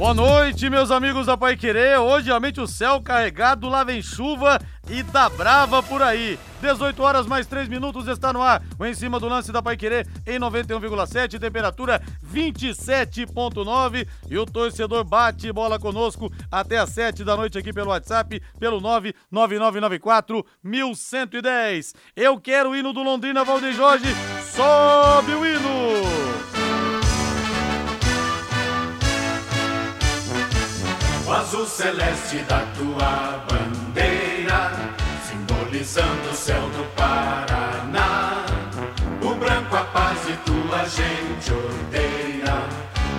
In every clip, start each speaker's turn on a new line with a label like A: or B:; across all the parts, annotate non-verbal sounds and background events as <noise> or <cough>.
A: Boa noite, meus amigos da Pai Querer. Hoje, realmente, o céu carregado, lá vem chuva e tá brava por aí. 18 horas mais 3 minutos está no ar. O em cima do lance da Pai Querer em 91,7, temperatura 27,9. E o torcedor bate bola conosco até às 7 da noite aqui pelo WhatsApp, pelo 99994 1110. Eu quero o hino do Londrina, Valdeir Jorge. Sobe o hino!
B: O azul celeste da tua bandeira, simbolizando o céu do Paraná. O branco a paz e tua gente odeia.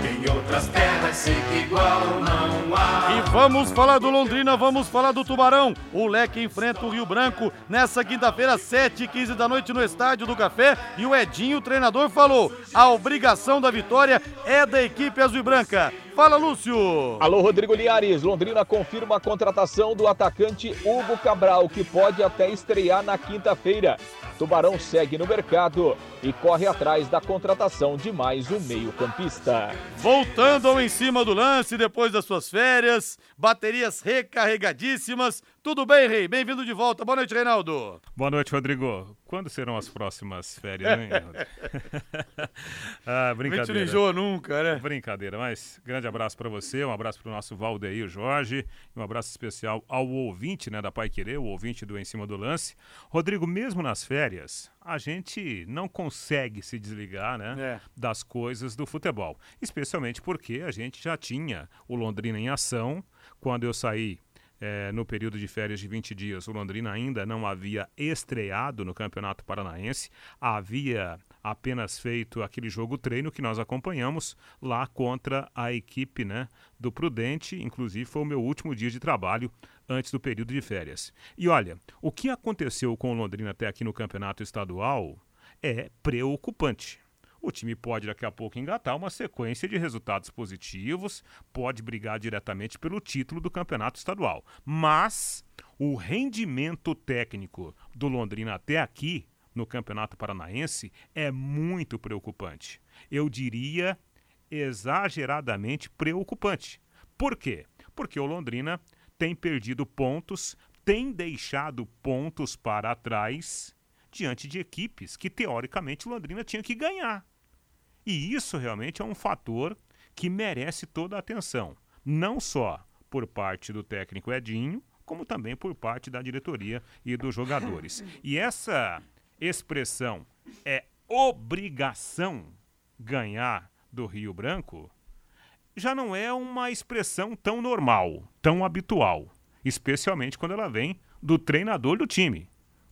B: Em outras terras sei que igual não há.
A: E vamos falar do Londrina, vamos falar do Tubarão. O Leque enfrenta o Rio Branco nessa quinta-feira, 7h15 da noite no Estádio do Café. E o Edinho, o treinador, falou: a obrigação da vitória é da equipe azul e branca. Fala, Lúcio!
C: Alô, Rodrigo Liares. Londrina confirma a contratação do atacante Hugo Cabral, que pode até estrear na quinta-feira. Tubarão segue no mercado e corre atrás da contratação de mais um meio-campista.
A: Voltando ao em cima do lance depois das suas férias, baterias recarregadíssimas. Tudo bem, Rei? Bem-vindo de volta. Boa noite, Reinaldo.
D: Boa noite, Rodrigo. Quando serão as próximas férias, hein, <laughs> <laughs> ah, brincadeira.
A: Não enjoa nunca, né?
D: Brincadeira, mas grande abraço para você, um abraço para o nosso Valdeir Jorge, e um abraço especial ao ouvinte, né, da Pai Querer, o ouvinte do Em Cima do Lance. Rodrigo, mesmo nas férias, a gente não consegue se desligar, né,
A: É.
D: das coisas do futebol, especialmente porque a gente já tinha o Londrina em ação quando eu saí é, no período de férias de 20 dias, o Londrina ainda não havia estreado no Campeonato Paranaense, havia apenas feito aquele jogo treino que nós acompanhamos lá contra a equipe né, do Prudente, inclusive foi o meu último dia de trabalho antes do período de férias. E olha, o que aconteceu com o Londrina até aqui no Campeonato Estadual é preocupante. O time pode daqui a pouco engatar uma sequência de resultados positivos, pode brigar diretamente pelo título do campeonato estadual. Mas o rendimento técnico do Londrina até aqui no Campeonato Paranaense é muito preocupante. Eu diria exageradamente preocupante. Por quê? Porque o Londrina tem perdido pontos, tem deixado pontos para trás diante de equipes que teoricamente Londrina tinha que ganhar. E isso realmente é um fator que merece toda a atenção, não só por parte do técnico Edinho, como também por parte da diretoria e dos jogadores. <laughs> E essa expressão é obrigação ganhar do Rio Branco já não é uma expressão tão normal, tão habitual, especialmente quando ela vem do treinador do time,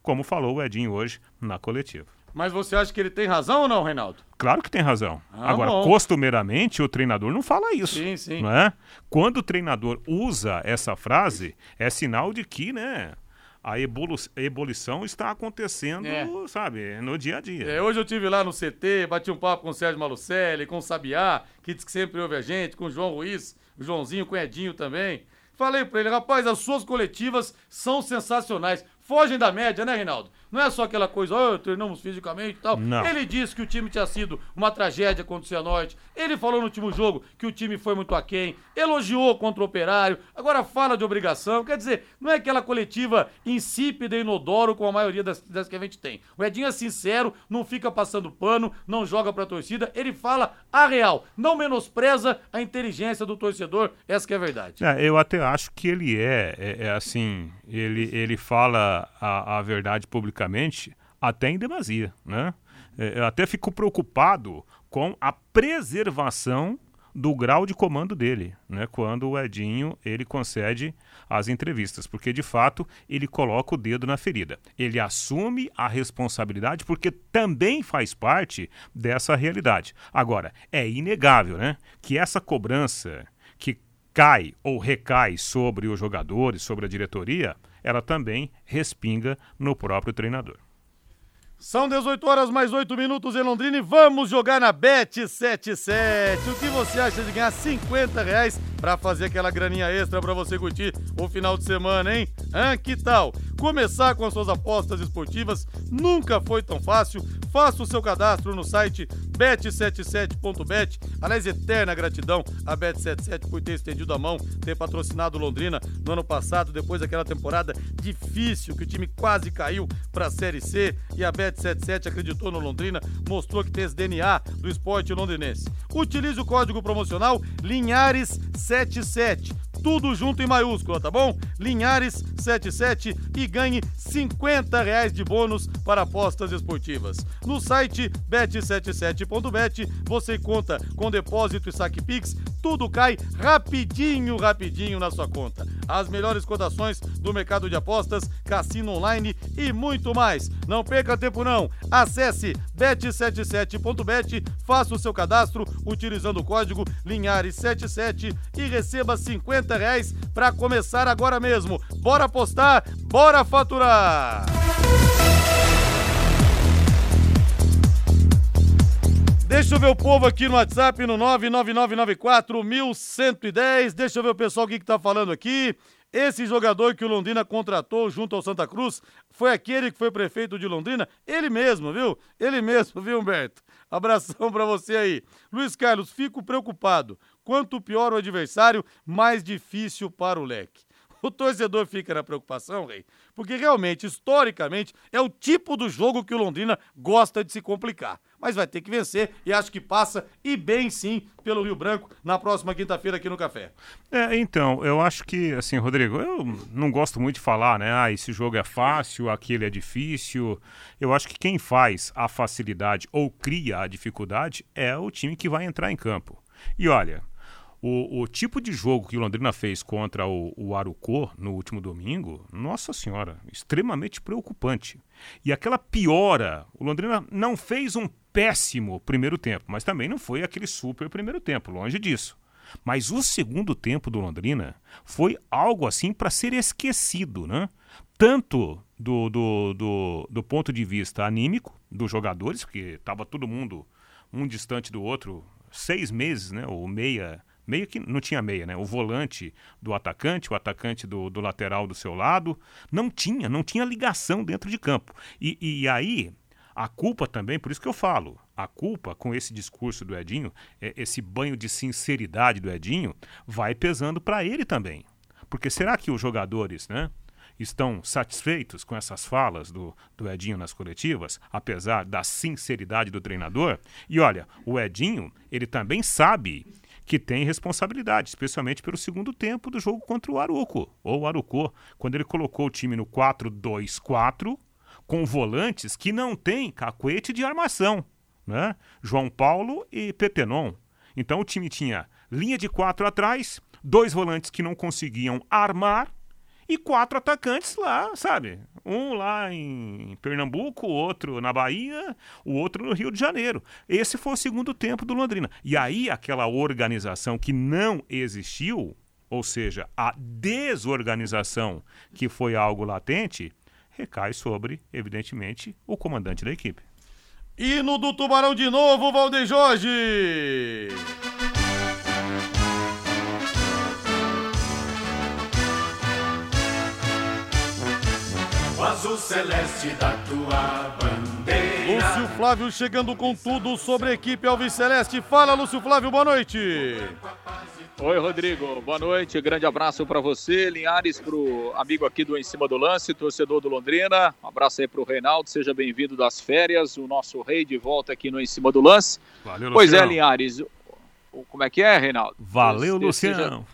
D: como falou o Edinho hoje na coletiva.
A: Mas você acha que ele tem razão ou não, Reinaldo?
D: Claro que tem razão.
A: Ah,
D: Agora,
A: bom.
D: costumeiramente, o treinador não fala isso.
A: Sim, sim.
D: Não é? Quando o treinador usa essa frase, é sinal de que, né? A ebolu- ebulição está acontecendo,
A: É.
D: sabe, no dia a dia.
A: É, hoje eu tive lá no CT, bati um papo com o Sérgio Malucelli, com o Sabiá, que diz que sempre ouve a gente, com o João Ruiz, o Joãozinho, com o Edinho também. Falei pra ele, rapaz, as suas coletivas são sensacionais. Fogem da média, né, Reinaldo? Não é só aquela coisa, oh, treinamos fisicamente e tal.
D: Não.
A: Ele disse que o time tinha sido uma tragédia contra o Cianorte. Ele falou no último jogo que o time foi muito aquém. Elogiou contra o Operário. Agora fala de obrigação. Quer dizer, não é aquela coletiva insípida e inodoro como a maioria das, das que a gente tem. O Edinho é sincero, não fica passando pano, não joga pra torcida. Ele fala a real. Não menospreza a inteligência do torcedor. Essa que é a verdade.
D: É, eu até acho que ele é, é, é assim, ele, ele fala a, a verdade publicamente até em demasia, né? É, eu até fico preocupado com a preservação do grau de comando dele, né? Quando o Edinho ele concede as entrevistas, porque de fato ele coloca o dedo na ferida. Ele assume a responsabilidade porque também faz parte dessa realidade. Agora, é inegável, né, que essa cobrança que cai ou recai sobre os jogadores, sobre a diretoria, ela também respinga no próprio treinador.
A: São 18 horas mais 8 minutos em Londrina e vamos jogar na Bet77. O que você acha de ganhar 50 reais para fazer aquela graninha extra para você curtir o final de semana, hein? Que tal? Começar com as suas apostas esportivas nunca foi tão fácil. Faça o seu cadastro no site bet77.bet. Aliás, eterna gratidão a Bet77 por ter estendido a mão, ter patrocinado Londrina no ano passado, depois daquela temporada difícil que o time quase caiu para a Série C e a Bet77 acreditou no Londrina, mostrou que tem esse DNA do esporte londrinense. Utilize o código promocional Linhares77 tudo junto em maiúscula, tá bom? Linhares77 e ganhe 50 reais de bônus para apostas esportivas. No site bet77.bet você conta com depósito e saque Pix, tudo cai rapidinho, rapidinho na sua conta. As melhores cotações do mercado de apostas, cassino online e muito mais. Não perca tempo não. Acesse bet77.bet, faça o seu cadastro utilizando o código Linhares77 e receba 50 reais para começar agora mesmo. Bora apostar, bora faturar! Deixa eu ver o povo aqui no WhatsApp no 99994-1110. Deixa eu ver o pessoal o que, que tá falando aqui. Esse jogador que o Londrina contratou junto ao Santa Cruz foi aquele que foi prefeito de Londrina? Ele mesmo, viu? Ele mesmo, viu, Humberto? Abração para você aí. Luiz Carlos, fico preocupado. Quanto pior o adversário, mais difícil para o leque. O torcedor fica na preocupação, Rei, porque realmente, historicamente, é o tipo do jogo que o Londrina gosta de se complicar. Mas vai ter que vencer e acho que passa e bem sim pelo Rio Branco na próxima quinta-feira aqui no Café.
D: É, então, eu acho que, assim, Rodrigo, eu não gosto muito de falar, né? Ah, esse jogo é fácil, aquele é difícil. Eu acho que quem faz a facilidade ou cria a dificuldade é o time que vai entrar em campo. E olha, o, o, tipo de jogo que o Londrina fez contra o, o Arucô no último domingo, nossa senhora, extremamente preocupante. E aquela piora, o Londrina não fez um péssimo primeiro tempo, mas também não foi aquele super primeiro tempo, longe disso. Mas o segundo tempo do Londrina foi algo assim para ser esquecido, né? Tanto do, do, do, do ponto de vista anímico dos jogadores, porque estava todo mundo um distante do outro, seis meses, né? Ou meia meio que não tinha meia, né? O volante do atacante, o atacante do, do lateral do seu lado, não tinha, não tinha ligação dentro de campo. E, e aí, a culpa também, por isso que eu falo, a culpa com esse discurso do Edinho, é, esse banho de sinceridade do Edinho, vai pesando para ele também. Porque será que os jogadores, né? estão satisfeitos com essas falas do, do Edinho nas coletivas, apesar da sinceridade do treinador? E olha, o Edinho, ele também sabe que tem responsabilidade, especialmente pelo segundo tempo do jogo contra o Aruco, ou o Arucô, quando ele colocou o time no 4-2-4, com volantes que não têm cacuete de armação, né? João Paulo e Petenon. Então o time tinha linha de quatro atrás, dois volantes que não conseguiam armar e quatro atacantes lá, sabe? Um lá em Pernambuco, outro na Bahia, o outro no Rio de Janeiro. Esse foi o segundo tempo do Londrina. E aí aquela organização que não existiu, ou seja, a desorganização que foi algo latente, recai sobre, evidentemente, o comandante da equipe.
A: Hino do Tubarão de novo, Valdeir Jorge!
B: azul celeste da tua bandeira.
A: Lúcio Flávio chegando com tudo sobre a equipe Alves Celeste. Fala, Lúcio Flávio, boa noite.
E: Oi, Rodrigo. Boa noite. Grande abraço para você, Linhares, pro amigo aqui do Em Cima do Lance, torcedor do Londrina. Um abraço aí pro Reinaldo. Seja bem-vindo das férias. O nosso rei de volta aqui no Em Cima do Lance.
D: Valeu,
E: pois é,
D: Luciano.
E: Linhares. Como é que é, Reinaldo?
D: Valeu,
E: Seja-
D: Luciano.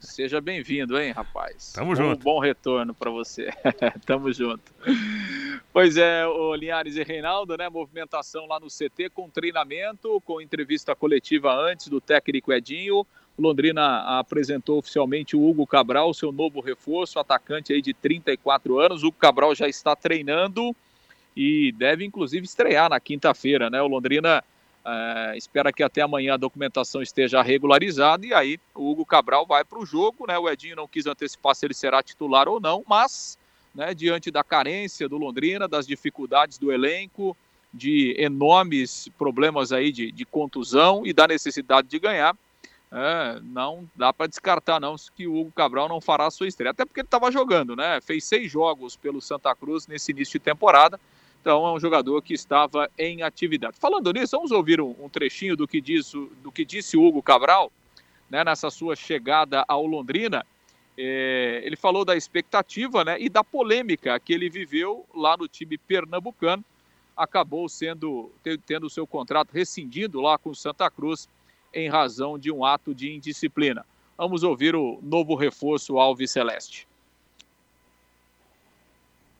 E: Seja bem-vindo, hein, rapaz?
D: Tamo
E: Um
D: junto.
E: bom retorno para você. <laughs> Tamo junto. Pois é, o Linhares e Reinaldo, né? Movimentação lá no CT com treinamento, com entrevista coletiva antes do técnico Edinho. Londrina apresentou oficialmente o Hugo Cabral, seu novo reforço, atacante aí de 34 anos. O Hugo Cabral já está treinando e deve inclusive estrear na quinta-feira, né? O Londrina é, espera que até amanhã a documentação esteja regularizada e aí o Hugo Cabral vai para o jogo, né? O Edinho não quis antecipar se ele será titular ou não, mas, né, diante da carência do Londrina, das dificuldades do elenco, de enormes problemas aí de, de contusão e da necessidade de ganhar, é, não dá para descartar não que o Hugo Cabral não fará a sua estreia, até porque ele estava jogando, né? Fez seis jogos pelo Santa Cruz nesse início de temporada, então é um jogador que estava em atividade. Falando nisso, vamos ouvir um, um trechinho do que, diz, do que disse o Hugo Cabral, né, nessa sua chegada ao Londrina. É, ele falou da expectativa né, e da polêmica que ele viveu lá no time pernambucano. Acabou sendo tendo seu contrato rescindido lá com o Santa Cruz em razão de um ato de indisciplina. Vamos ouvir o novo reforço Alves Celeste.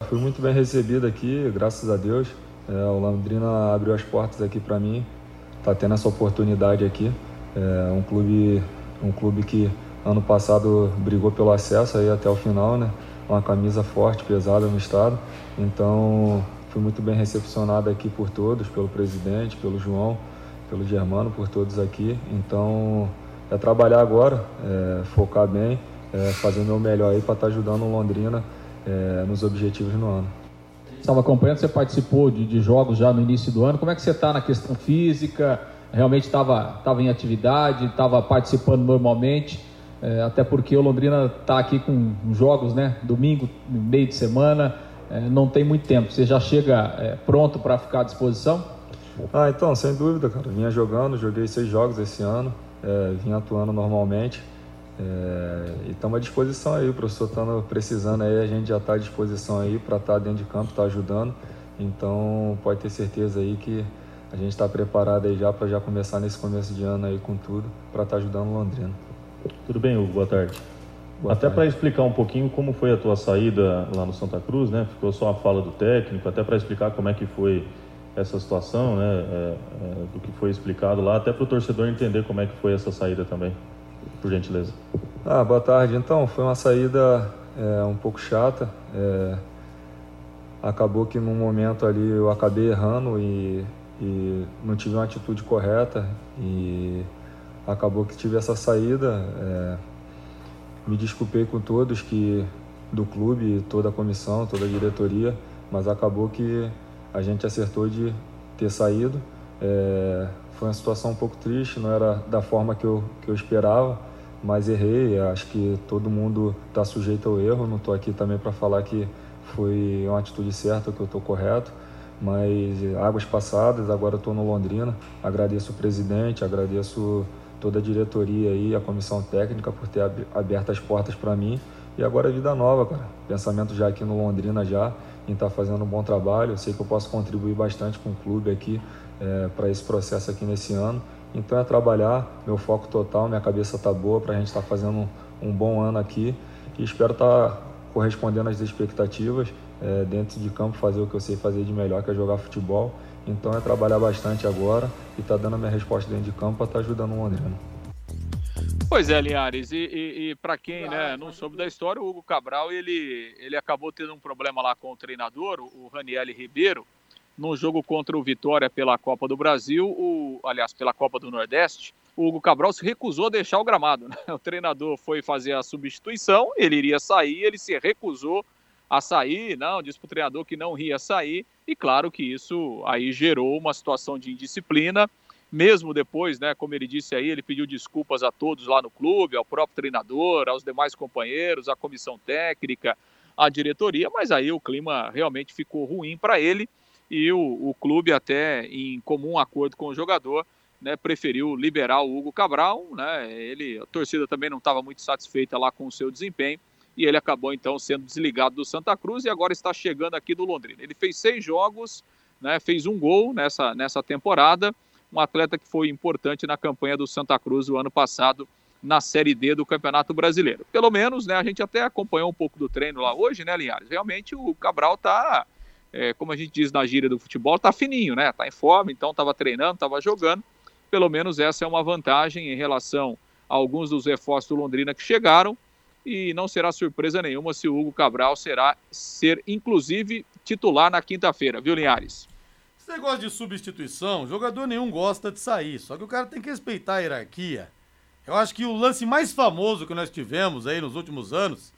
F: Fui muito bem recebido aqui, graças a Deus. É, o Londrina abriu as portas aqui para mim, está tendo essa oportunidade aqui. É um clube, um clube que ano passado brigou pelo acesso aí até o final, né? Uma camisa forte, pesada no estado. Então fui muito bem recepcionado aqui por todos, pelo presidente, pelo João pelo Germano, por todos aqui. Então, é trabalhar agora, é, focar bem, é, fazer o meu melhor aí para estar tá ajudando o Londrina é, nos objetivos no ano.
G: Estava acompanhando, você participou de, de, jogos já no início do ano. Como é que você está na questão física? Realmente estava tava em atividade, estava participando normalmente? É, até porque o Londrina está aqui com jogos, né? Domingo, meio de semana, é, não tem muito tempo. Você já chega é, pronto para ficar à disposição?
F: Ah, então, sem dúvida, cara. Vinha jogando, joguei seis jogos esse ano, é, vinha atuando normalmente. É, e estamos à disposição aí, o professor estando precisando aí, a gente já está à disposição aí para estar tá dentro de campo, estar tá ajudando. Então pode ter certeza aí que a gente está preparado aí já para já começar nesse começo de ano aí com tudo, para estar tá ajudando o Londrina.
H: Tudo bem, Hugo? Boa tarde. Boa até para explicar um pouquinho como foi a tua saída lá no Santa Cruz, né? Ficou só a fala do técnico, até para explicar como é que foi essa situação, né, é, é, do que foi explicado lá, até para o torcedor entender como é que foi essa saída também, por gentileza.
F: Ah, boa tarde. Então, foi uma saída é, um pouco chata. É, acabou que num momento ali eu acabei errando e, e, não tive uma atitude correta e acabou que tive essa saída. É, me desculpei com todos que do clube, toda a comissão, toda a diretoria, mas acabou que a gente acertou de ter saído. É, foi uma situação um pouco triste, não era da forma que eu, que eu esperava, mas errei. Acho que todo mundo está sujeito ao erro. Não estou aqui também para falar que foi uma atitude certa, que eu estou correto. Mas águas passadas, agora estou no Londrina. Agradeço o presidente, agradeço toda a diretoria e a comissão técnica por ter aberto as portas para mim. E agora é vida nova, cara. Pensamento já aqui no Londrina já em estar tá fazendo um bom trabalho. Eu sei que eu posso contribuir bastante com o clube aqui é, para esse processo aqui nesse ano. Então é trabalhar, meu foco total, minha cabeça está boa para a gente estar tá fazendo um, um, bom ano aqui e espero estar tá correspondendo às expectativas é, dentro de campo, fazer o que eu sei fazer de melhor, que é jogar futebol. Então é trabalhar bastante agora e estar tá dando a minha resposta dentro de campo para estar tá ajudando o Londrina.
E: Pois é, Linhares, e, e, e para quem né, não soube da história, o Hugo Cabral ele, ele acabou tendo um problema lá com o treinador, o Raniel Ribeiro, no jogo contra o Vitória pela Copa do Brasil, o, aliás, pela Copa do Nordeste. O Hugo Cabral se recusou a deixar o gramado. <laughs> Né? O treinador foi fazer a substituição, ele iria sair, ele se recusou a sair, não, disse para o treinador que não ia sair, e claro que isso aí gerou uma situação de indisciplina mesmo depois, né, como ele disse aí, ele pediu desculpas a todos lá no clube, ao próprio treinador, aos demais companheiros, à comissão técnica, à diretoria, mas aí o clima realmente ficou ruim para ele e o, o, clube até em comum acordo com o jogador, né, preferiu liberar o Hugo Cabral, né, ele, a torcida também não estava muito satisfeita lá com o seu desempenho e ele acabou então sendo desligado do Santa Cruz e agora está chegando aqui do Londrina. Ele fez seis jogos, né, fez um gol nessa, nessa temporada, um atleta que foi importante na campanha do Santa Cruz o ano passado na Série D do Campeonato Brasileiro. Pelo menos, né, a gente até acompanhou um pouco do treino lá hoje, né, Linhares? Realmente o Cabral tá, é, como a gente diz na gíria do futebol, tá fininho, né? Tá em forma, então estava treinando, estava jogando. Pelo menos essa é uma vantagem em relação a alguns dos reforços do Londrina que chegaram e não será surpresa nenhuma se o Hugo Cabral será ser inclusive titular na quinta-feira, viu, Linhares?
A: Negócio de substituição, jogador nenhum gosta de sair, só que o cara tem que respeitar a hierarquia. Eu acho que o lance mais famoso que nós tivemos aí nos últimos anos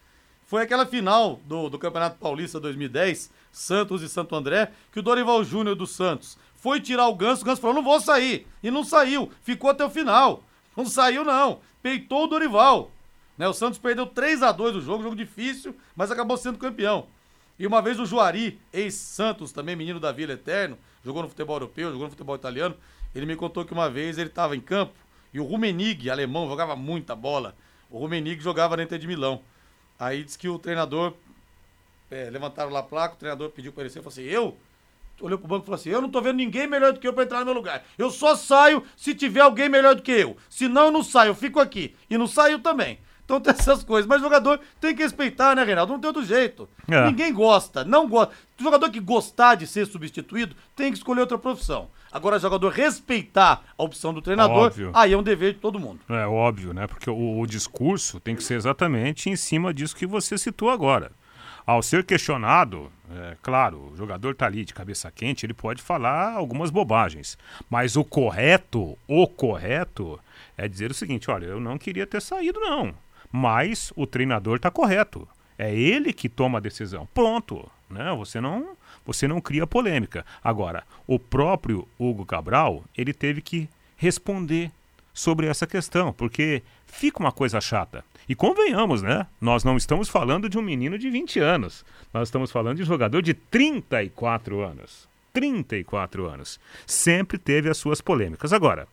A: foi aquela final do, do Campeonato Paulista 2010, Santos e Santo André, que o Dorival Júnior do Santos foi tirar o Ganso, o Ganso falou, não vou sair, e não saiu, ficou até o final. <laughs> Não saiu, não. Peitou o Dorival. Né? O Santos perdeu 3 a 2 o jogo, jogo difícil, mas acabou sendo campeão. E uma vez o Juari, ex-Santos, também menino da Vila Eterno, jogou no futebol europeu, jogou no futebol italiano. Ele me contou que uma vez ele estava em campo e o Rumenig, alemão, jogava muita bola. O Rumenig jogava Inter de Milão. Aí disse que o treinador, é, levantaram lá a placa, o treinador pediu para ele ser, falou assim, eu? Olhou pro banco e falou assim, eu não tô vendo ninguém melhor do que eu para entrar no meu lugar. Eu só saio se tiver alguém melhor do que eu. Se não, eu não saio, eu fico aqui. E não saiu também. Então tem essas coisas. Mas jogador tem que respeitar, né, Reinaldo? Não tem outro jeito. É. Ninguém gosta, não gosta. O jogador que gostar de ser substituído tem que escolher outra profissão. Agora, jogador respeitar a opção do treinador, óbvio. aí é um dever de todo mundo.
D: É óbvio, né? Porque o, o discurso tem que ser exatamente em cima disso que você citou agora. Ao ser questionado, é, claro, o jogador está ali de cabeça quente, ele pode falar algumas bobagens. Mas o correto, o correto, é dizer o seguinte: olha, eu não queria ter saído, não mas o treinador está correto. É ele que toma a decisão. Pronto. Né? Você não você não cria polêmica. Agora, o próprio Hugo Cabral, ele teve que responder sobre essa questão, porque fica uma coisa chata. E convenhamos, né? Nós não estamos falando de um menino de 20 anos. Nós estamos falando de um jogador de 34 anos. 34 anos. Sempre teve as suas polêmicas. Agora,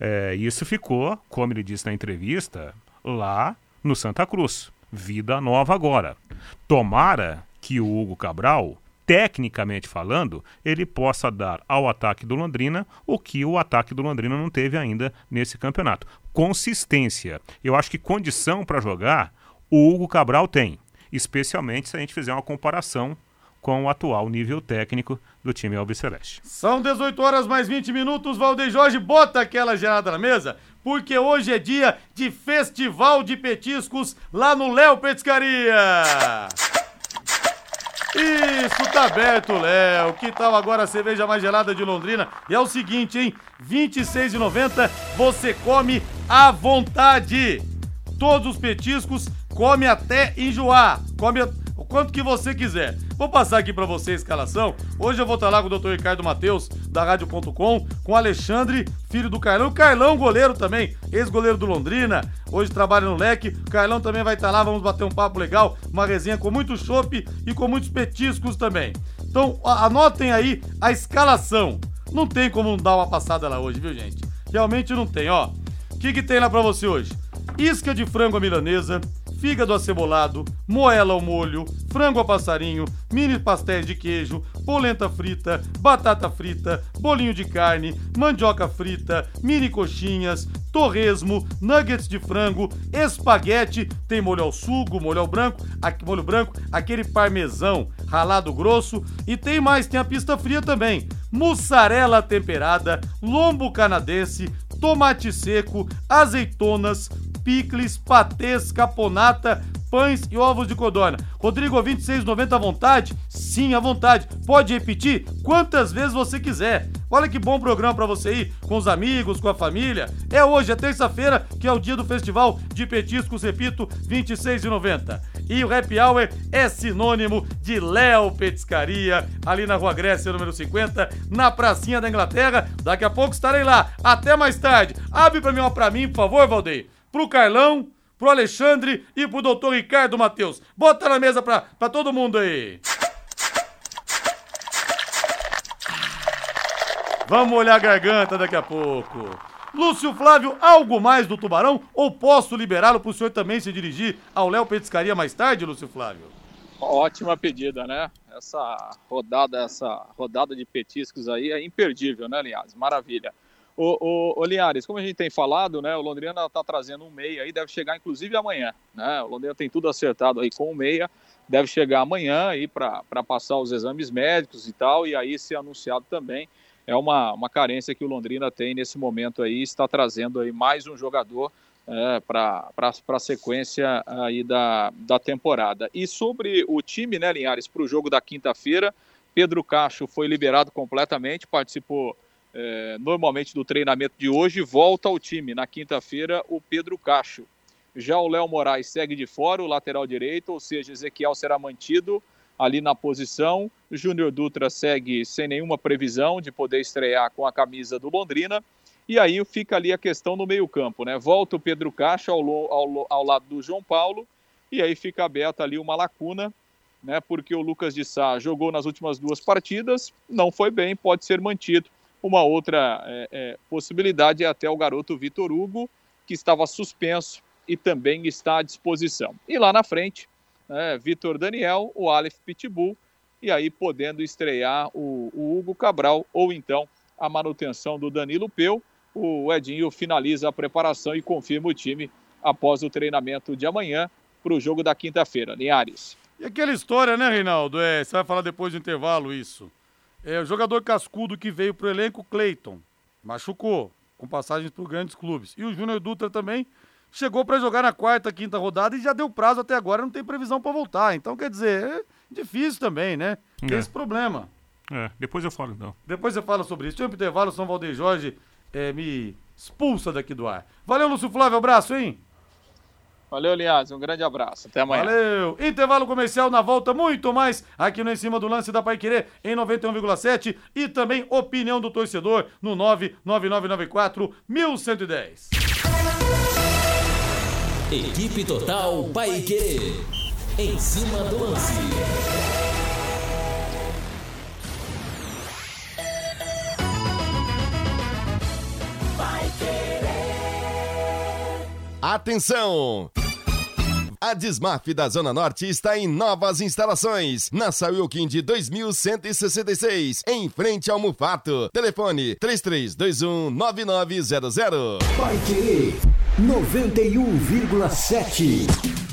D: é, isso ficou, como ele disse na entrevista, lá no Santa Cruz. Vida nova agora. Tomara que o Hugo Cabral, tecnicamente falando, ele possa dar ao ataque do Londrina o que o ataque do Londrina não teve ainda nesse campeonato. Consistência. Eu acho que condição para jogar o Hugo Cabral tem, especialmente se a gente fizer uma comparação com o atual nível técnico do time Alves Celeste.
A: São 18 horas mais 20 minutos, Valdeir Jorge, bota aquela gelada na mesa, porque hoje é dia de festival de petiscos lá no Léo Petiscaria. Isso, tá aberto, Léo. Que tal agora a cerveja mais gelada de Londrina? E é o seguinte, hein? R$ 26,90 você come à vontade. Todos os petiscos, come até enjoar. Come quanto que você quiser. Vou passar aqui para você a escalação. Hoje eu vou estar lá com o Dr. Ricardo Matheus, da Rádio.com, com Alexandre, filho do Carlão. Carlão, goleiro também, ex-goleiro do Londrina. Hoje trabalha no leque. Carlão também vai estar lá, vamos bater um papo legal, uma resenha com muito chopp e com muitos petiscos também. Então, anotem aí a escalação. Não tem como não dar uma passada lá hoje, viu, gente? Realmente não tem, ó. O que, que tem lá para você hoje? Isca de frango à milanesa, fígado acebolado, moela ao molho, frango a passarinho, mini pastéis de queijo, polenta frita, batata frita, bolinho de carne, mandioca frita, mini coxinhas, torresmo, nuggets de frango, espaguete, tem molho ao sugo, molho ao branco, molho branco, aquele parmesão ralado grosso e tem mais, tem a pista fria também. Mussarela temperada, lombo canadense, tomate seco, azeitonas, picles, patês, caponata, pães e ovos de codorna. Rodrigo, 26,90 à vontade? Sim, à vontade. Pode repetir quantas vezes você quiser. Olha que bom programa para você ir com os amigos, com a família. É hoje, é terça-feira, que é o dia do festival de petiscos, repito, 26,90. E o Happy Hour é sinônimo de Léo Petiscaria, ali na Rua Grécia, número 50, na pracinha da Inglaterra. Daqui a pouco estarei lá. Até mais tarde. Abre para mim uma para mim, por favor, Valdeir pro Carlão, pro Alexandre e pro doutor Ricardo Matheus. Bota na mesa pra, pra todo mundo aí. Vamos olhar a garganta daqui a pouco. Lúcio Flávio, algo mais do Tubarão? Ou posso liberá-lo para o senhor também se dirigir ao Léo Petiscaria mais tarde, Lúcio Flávio?
E: Ótima pedida, né? Essa rodada, essa rodada de petiscos aí é imperdível, né, aliás? Maravilha. Ô, ô, ô Linhares, como a gente tem falado, né, o Londrina está trazendo um meia aí, deve chegar inclusive amanhã. Né? O Londrina tem tudo acertado aí com o meia, deve chegar amanhã aí para passar os exames médicos e tal, e aí ser anunciado também. É uma, uma carência que o Londrina tem nesse momento aí, está trazendo aí mais um jogador é, para a sequência aí da, da temporada. E sobre o time, né, Linhares, para o jogo da quinta-feira, Pedro Cacho foi liberado completamente, participou é, normalmente do treinamento de hoje, volta ao time na quinta-feira o Pedro Cacho. Já o Léo Moraes segue de fora, o lateral direito, ou seja, Ezequiel será mantido ali na posição. Júnior Dutra segue sem nenhuma previsão de poder estrear com a camisa do Londrina. E aí fica ali a questão no meio-campo, né? Volta o Pedro Caixa ao, ao, ao, lado do João Paulo, e aí fica aberta ali uma lacuna, né? Porque o Lucas de Sá jogou nas últimas duas partidas, não foi bem, pode ser mantido. Uma outra é, é, possibilidade é até o garoto Vitor Hugo, que estava suspenso e também está à disposição. E lá na frente, né, Vitor Daniel, o Aleph Pitbull, e aí podendo estrear o, o Hugo Cabral ou então a manutenção do Danilo Peu. O Edinho finaliza a preparação e confirma o time após o treinamento de amanhã para o jogo da quinta-feira. Linhares.
A: E aquela história, né, Reinaldo? É, você vai falar depois do intervalo isso. É, o jogador cascudo que veio para o elenco, Cleiton, machucou, com passagens por grandes clubes. E o Júnior Dutra também chegou para jogar na quarta, quinta rodada e já deu prazo até agora, não tem previsão para voltar. Então, quer dizer, é difícil também, né? Tem é. esse problema.
D: É, depois eu falo então.
A: Depois você fala sobre isso. Tempo intervalo, São Valdeir Jorge é, me expulsa daqui do ar. Valeu, Lúcio Flávio, abraço, hein?
E: Valeu, Linhares, um grande abraço. Até amanhã.
A: Valeu. Intervalo comercial na volta, muito mais aqui no Em Cima do Lance da Pai Querer em 91,7 e também opinião do torcedor no 99994 1110.
I: Equipe Total Pai Querer. Em cima do lance.
J: Atenção! A Desmaf da Zona Norte está em novas instalações. Na Sayukin de 2166, em frente ao Mufato. Telefone 3321 9900.
I: Vai querer 91,7.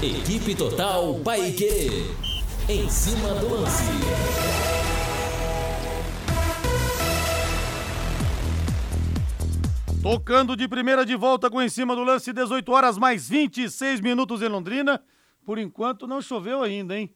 I: Equipe Total Vai querer. Em cima do lance.
A: Tocando de primeira de volta com em cima do lance, 18 horas mais 26 minutos em Londrina. Por enquanto não choveu ainda, hein?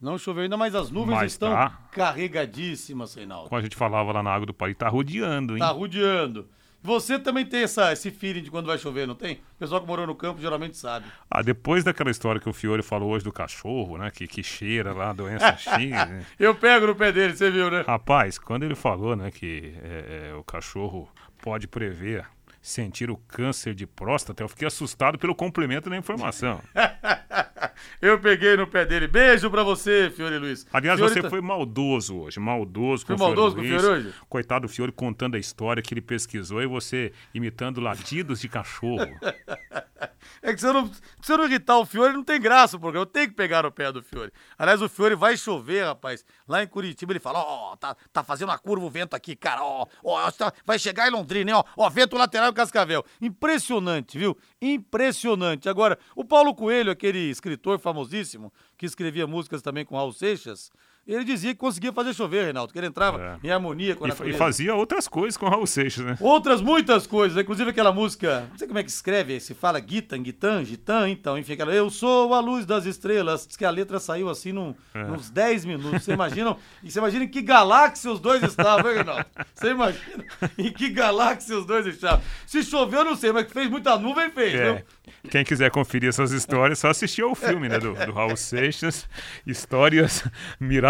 A: Não choveu ainda, mas as nuvens mas estão tá. carregadíssimas, Reinaldo.
D: Como a gente falava lá na água do Paris, tá rodeando, hein?
A: Tá rodeando. Você também tem essa, esse feeling de quando vai chover, não tem? O pessoal que morou no campo geralmente sabe.
D: Ah, depois daquela história que o Fiore falou hoje do cachorro, né? Que, que cheira lá, doença <laughs> X. Né?
A: Eu pego no pé dele, você viu, né?
D: Rapaz, quando ele falou, né, que é, é, o cachorro pode prever sentir o câncer de próstata, eu fiquei assustado pelo complemento da informação. <laughs>
A: eu peguei no pé dele. Beijo pra você, Fiore Luiz.
D: Aliás,
A: Fiore
D: você tá... foi maldoso hoje, maldoso
A: com foi o Fiore maldoso Luiz. com o Fiore hoje?
D: Coitado do Fiore contando a história que ele pesquisou e você imitando latidos de cachorro. <laughs>
A: é que se eu, não, se eu não irritar o Fiore, não tem graça o programa. Eu tenho que pegar no pé do Fiore. Aliás, o Fiore vai chover, rapaz. Lá em Curitiba ele fala, ó, oh, tá, tá fazendo uma curva o vento aqui, cara, ó, oh, oh, vai chegar em Londrina, hein, ó, ó, vento lateral Cascavel. Impressionante, viu? Impressionante. Agora, o Paulo Coelho, aquele escritor famosíssimo, que escrevia músicas também com Raul Seixas, ele dizia que conseguia fazer chover, Reinaldo, que ele entrava é. em harmonia com a
D: e, e fazia outras coisas com o Raul Seixas, né?
A: Outras, muitas coisas, inclusive aquela música, não sei como é que escreve, se fala Gitan, Gitan, Gitan, então, enfim, aquela Eu sou a luz das estrelas, diz que a letra saiu assim num, é. uns 10 minutos, você imagina, e você imagina em que galáxia os dois estavam, hein, Reinaldo? Você imagina em que galáxia os dois estavam. Se choveu, não sei, mas que fez muita nuvem, fez, é. Viu?
D: Quem quiser conferir essas histórias, só assistir ao filme, né, do, do Raul Seixas, Histórias Miradas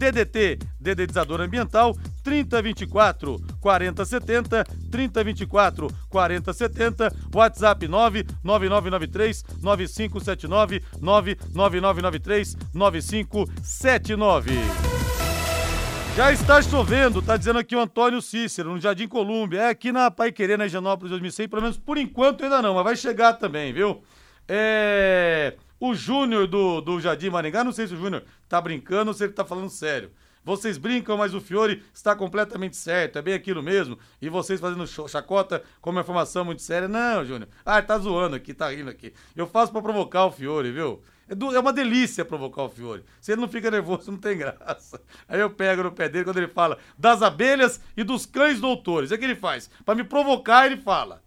A: DDT, dedetizador ambiental 3024 4070 3024 4070 WhatsApp 99993 9579 99993 9579 já está chovendo, tá dizendo aqui o Antônio Cícero, no Jardim Colúmbia. É aqui na Pai Querer, na Higienópolis 2006, pelo menos por enquanto ainda não, mas vai chegar também, viu? É. O Júnior do, do Jardim Maringá, não sei se o Júnior tá brincando ou se ele tá falando sério. Vocês brincam, mas o Fiore está completamente certo, é bem aquilo mesmo. E vocês fazendo chacota com uma informação muito séria. Não, Júnior. Ah, tá zoando aqui, tá rindo aqui. Eu faço para provocar o Fiore, viu? É, é uma delícia provocar o Fiore. Se ele não fica nervoso, não tem graça. Aí eu pego no pé dele quando ele fala das abelhas e dos cães doutores. É que ele faz. Para me provocar, ele fala.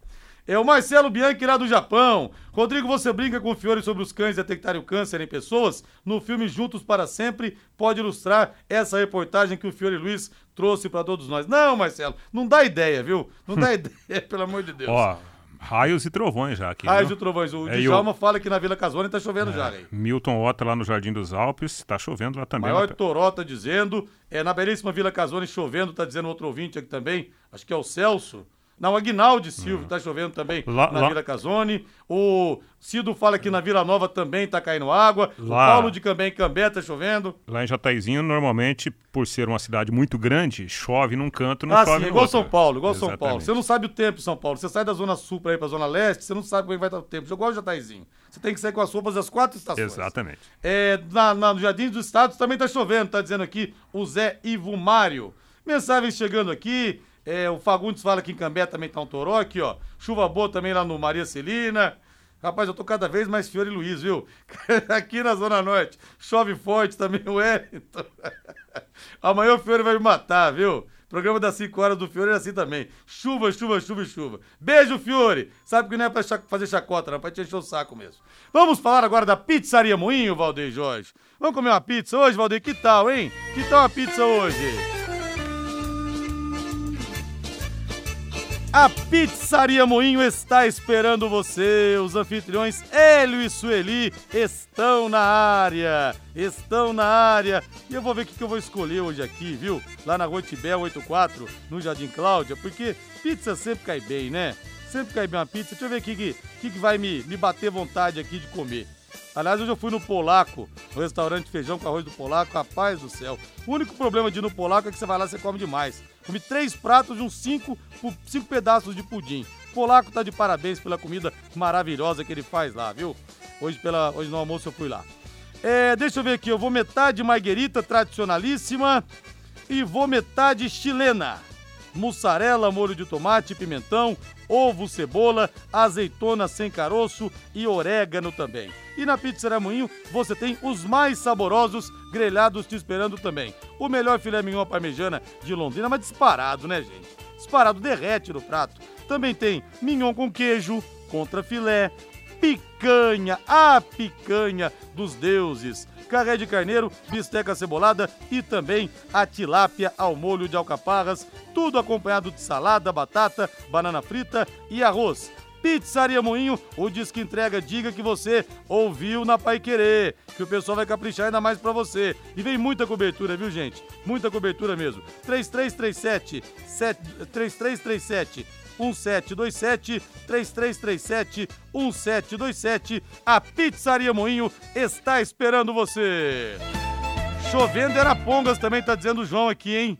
A: É o Marcelo Bianchi lá do Japão. Rodrigo, você brinca com o Fiore sobre os cães detectarem o câncer em pessoas? No filme Juntos para Sempre, pode ilustrar essa reportagem que o Fiore Luiz trouxe para todos nós. Não, Marcelo, não dá ideia, viu? Não dá <laughs> ideia, pelo amor de Deus.
D: Ó, raios e trovões já aqui.
A: Raios
D: viu?
A: e trovões. O
D: É,
A: Djalma
D: e o-
A: fala que na Vila Casone tá chovendo
D: É,
A: já, aí.
D: Milton Ota lá no Jardim dos Alpes, tá chovendo lá também.
A: Maior
D: lá-
A: Toró tá dizendo. É, na belíssima Vila Casone chovendo, tá dizendo outro ouvinte aqui também. Acho que é o Celso. Não, Aguinaldo Silva tá chovendo também
D: Lá-
A: na
D: lá-
A: Vila Casone. O Cido fala que na Vila Nova também tá caindo água. O
D: Lá-
A: Paulo de Cambé em Cambé tá chovendo.
D: Lá em Jataizinho, normalmente, por ser uma cidade muito grande, chove num canto, não
A: ah,
D: chove
A: sim,
D: no
A: igual
D: outro.
A: São Paulo, igual São Paulo.
D: Exatamente.
A: Você não sabe o tempo em São Paulo. Você sai da Zona Sul pra ir pra Zona Leste, você não sabe como é vai estar o tempo. Igual o Jataizinho. Você tem que sair com as roupas das quatro estações.
D: Exatamente.
A: É, na, na, no Jardim dos Estados também tá chovendo, tá dizendo aqui o Zé Ivo Mário. Mensagens chegando aqui. É, o Fagundes fala que em Cambé também tá um toró aqui, ó. Chuva boa também lá no Maria Celina. Rapaz, eu tô cada vez mais Fiore Luiz, viu? <laughs> aqui na Zona Norte. Chove forte também o Wellington. <laughs> Amanhã o Fiore vai me matar, viu? Programa das 5 horas do Fiore é assim também. Chuva, chuva, chuva e chuva. Beijo, Fiore. Sabe que não é pra fazer chacota, não, é pra te encher o saco mesmo. Vamos falar agora da Pizzaria Moinho, Valdeir Jorge. Vamos comer uma pizza hoje, Valdeir? Que tal, hein? Que tal a pizza hoje? A Pizzaria Moinho está esperando você. Os anfitriões Hélio e Sueli estão na área. Estão na área. E eu vou ver o que, que eu vou escolher hoje aqui, viu? Lá na Rua Tibel 84, no Jardim Cláudia, porque pizza sempre cai bem, né? Sempre cai bem uma pizza. Deixa eu ver o que, que, que que vai me, me bater vontade aqui de comer. Aliás, hoje eu fui no Polaco, no restaurante feijão com arroz do Polaco, rapaz do céu. O único problema de ir no Polaco é que você vai lá e você come demais. Comi três pratos de uns cinco, cinco pedaços de pudim. Polaco tá de parabéns pela comida maravilhosa que ele faz lá, viu? Hoje, pela, hoje no almoço eu fui lá. É, deixa eu ver aqui, eu vou metade marguerita tradicionalíssima e vou metade chilena. Mussarela, molho de tomate, pimentão, ovo, cebola, azeitona sem caroço e orégano também. E na Pizzaria Moinho você tem os mais saborosos grelhados te esperando também. O melhor filé mignon parmejana de Londrina, mas disparado, né, gente? Disparado, derrete no prato. Também tem mignon com queijo, contra filé, picanha, a picanha dos deuses, carré de carneiro, bisteca cebolada e também a tilápia ao molho de alcaparras, tudo acompanhado de salada, batata, banana frita e arroz. Pizzaria Moinho, o disco entrega diga que você ouviu na Pai Querer, que o pessoal vai caprichar ainda mais pra você. E vem muita cobertura, viu, gente? Muita cobertura mesmo. 3337 7, 3337 1727 3337 1727 A Pizzaria Moinho está esperando você. Chovendo era Pongas também tá dizendo o João aqui, hein?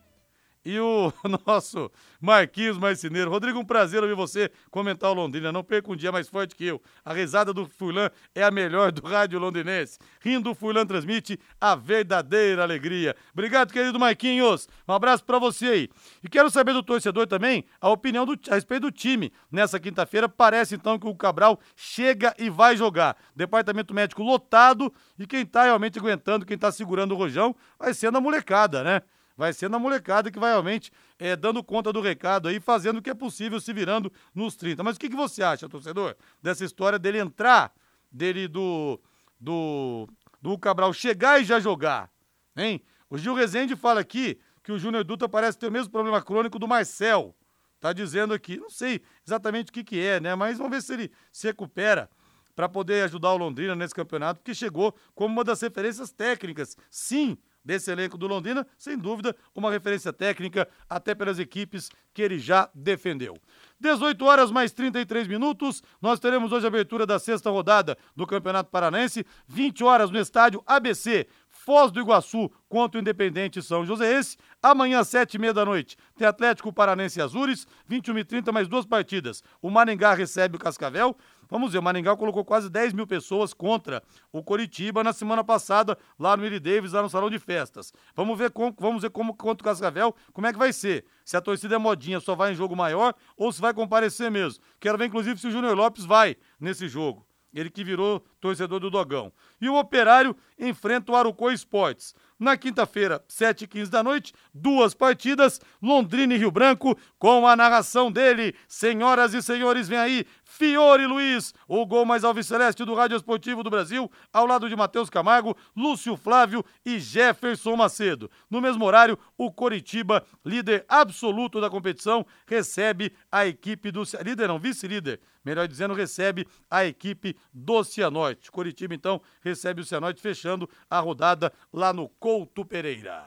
A: E o <laughs> nosso Marquinhos Marceneiro. Rodrigo, um prazer ouvir você comentar o Londrina. Não perca um dia mais forte que eu. A risada do Furlan é a melhor do rádio londrinense. Rindo, o Furlan transmite a verdadeira alegria. Obrigado, querido Marquinhos. Um abraço pra você aí. E quero saber do torcedor também a opinião do, a respeito do time. Nessa quinta-feira, parece então que o Cabral chega e vai jogar. Departamento médico lotado e quem tá realmente aguentando, quem tá segurando o rojão, vai sendo a molecada, né? Vai ser na molecada que vai realmente é, dando conta do recado aí, fazendo o que é possível, se virando nos 30. Mas o que, que você acha, torcedor, dessa história dele entrar, dele do, do, do Cabral chegar e já jogar, hein? O Gil Rezende fala aqui que o Júnior Dutra parece ter o mesmo problema crônico do Marcel. Tá dizendo aqui, não sei exatamente o que que é, né? Mas vamos ver se ele se recupera para poder ajudar o Londrina nesse campeonato, porque chegou como uma das referências técnicas, sim, desse elenco do Londrina, sem dúvida, uma referência técnica até pelas equipes que ele já defendeu. 18 horas mais 33 minutos, nós teremos hoje a abertura da sexta rodada do Campeonato Paranense, 20 horas no estádio ABC. Foz do Iguaçu contra o Independente São Joséense. Amanhã, sete e meia da noite, tem Atlético Paranense e Azures, 21 e 30 mais duas partidas. O Maringá recebe o Cascavel. Vamos ver, o Maringá colocou quase 10 mil pessoas contra o Coritiba na semana passada, lá no Willie Davis, lá no Salão de Festas. Vamos ver como, vamos ver como contra o Cascavel, como é que vai ser. Se a torcida é modinha, só vai em jogo maior ou se vai comparecer mesmo. Quero ver, inclusive, se o Júnior Lopes vai nesse jogo. Ele que virou torcedor do Dogão. E o Operário enfrenta o Arucó Esportes. Na quinta-feira, 7h15 da noite, duas partidas, Londrina e Rio Branco, com a narração dele. Senhoras e senhores, vem aí, Fiore Luiz, o gol mais alviceleste do Rádio Esportivo do Brasil, ao lado de Matheus Camargo, Lúcio Flávio e Jefferson Macedo. No mesmo horário, o Coritiba, líder absoluto da competição, recebe a equipe do... Líder não, vice-líder, melhor dizendo, recebe a equipe do Cianorte. Coritiba, então, recebe o Cianorte, fechando a rodada lá no Couto Pereira.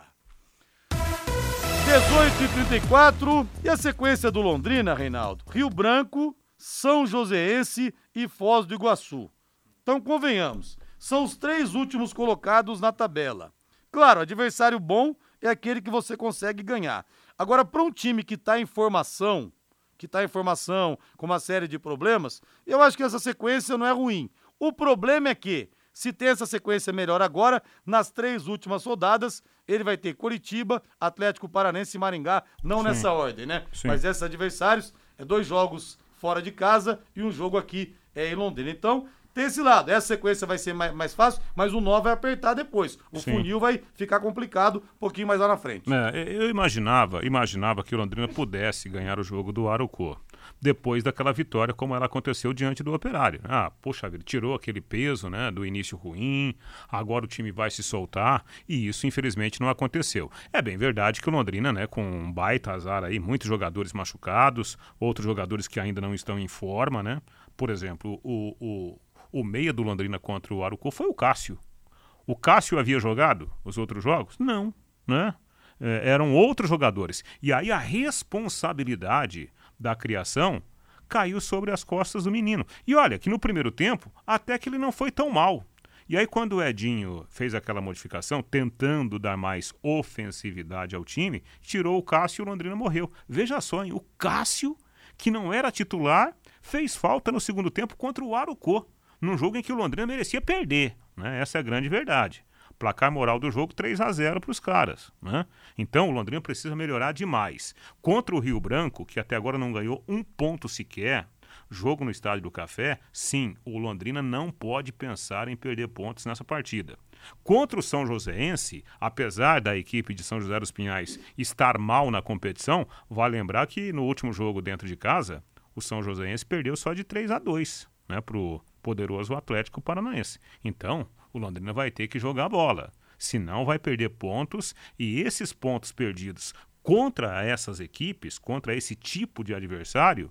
A: 18 e 34 e a sequência do Londrina, Reinaldo. Rio Branco, São Joséense e Foz do Iguaçu. Então, convenhamos, são os três últimos colocados na tabela. Claro, adversário bom é aquele que você consegue ganhar. Agora, para um time que está em formação, que está em formação com uma série de problemas, eu acho que essa sequência não é ruim. O problema é que, se tem essa sequência melhor agora, nas três últimas rodadas, ele vai ter Curitiba, Atlético Paranense e Maringá, não Sim. nessa ordem, né? Sim. Mas esses adversários, é dois jogos fora de casa e um jogo aqui é, em Londrina. Então, tem esse lado. Essa sequência vai ser mais, mais fácil, mas o nó vai apertar depois. O Sim. funil vai ficar complicado um pouquinho mais lá na frente.
D: É, eu imaginava, imaginava que o Londrina pudesse ganhar o jogo do Arucô depois daquela vitória, como ela aconteceu diante do Operário. Ah, poxa vida, tirou aquele peso né, do início ruim, agora o time vai se soltar, e isso infelizmente não aconteceu. É bem verdade que o Londrina, né, com um baita azar aí, muitos jogadores machucados, outros jogadores que ainda não estão em forma, né? Por exemplo, o, o o meia do Londrina contra o Arucô foi o Cássio. O Cássio havia jogado os outros jogos? Não, né? É, eram outros jogadores. E aí a responsabilidade da criação caiu sobre as costas do menino. E olha, que no primeiro tempo, até que ele não foi tão mal. E aí, quando o Edinho fez aquela modificação, tentando dar mais ofensividade ao time, tirou o Cássio e o Londrina morreu. Veja só, hein? o Cássio, que não era titular, fez falta no segundo tempo contra o Arucô num jogo em que o Londrina merecia perder. Né? Essa é a grande verdade. Placar moral do jogo 3 a 0 para os caras. Né? Então o Londrina precisa melhorar demais. Contra o Rio Branco, que até agora não ganhou um ponto sequer, jogo no Estádio do Café, sim, o Londrina não pode pensar em perder pontos nessa partida. Contra o São Joséense, apesar da equipe de São José dos Pinhais estar mal na competição, vale lembrar que no último jogo dentro de casa, o São Joséense perdeu só de 3 a 2 né, para o poderoso Atlético Paranaense. Então, o Londrina vai ter que jogar bola. Senão vai perder pontos e esses pontos perdidos contra essas equipes, contra esse tipo de adversário,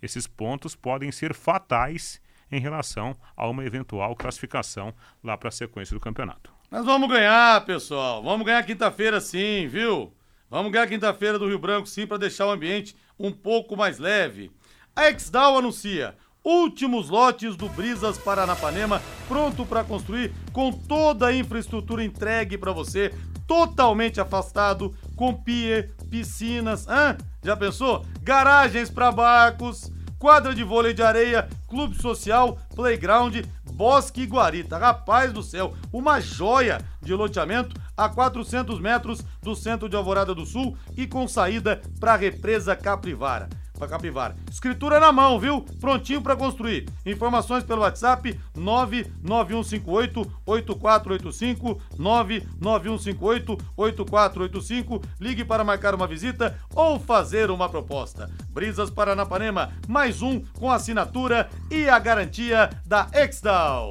D: esses pontos podem ser fatais em relação a uma eventual classificação lá para a sequência do campeonato.
A: Nós vamos ganhar, pessoal. Vamos ganhar quinta-feira sim, viu? Vamos ganhar quinta-feira do Rio Branco sim para deixar o ambiente um pouco mais leve. A Exdal anuncia últimos lotes do Brisas Paranapanema, pronto para construir com toda a infraestrutura entregue para você, totalmente afastado, com pier, piscinas, hã? já pensou? Garagens para barcos, quadra de vôlei de areia, clube social, playground, Bosque e Guarita. Rapaz do céu, uma joia de loteamento a 400 metros do centro de Alvorada do Sul e com saída para a represa Caprivara. Para Capivara. Escritura na mão, viu? Prontinho para construir. Informações pelo WhatsApp 99158 8485 99158 8485. Ligue para marcar uma visita ou fazer uma proposta. Brisas Paranapanema, mais um com assinatura e a garantia da Exdal.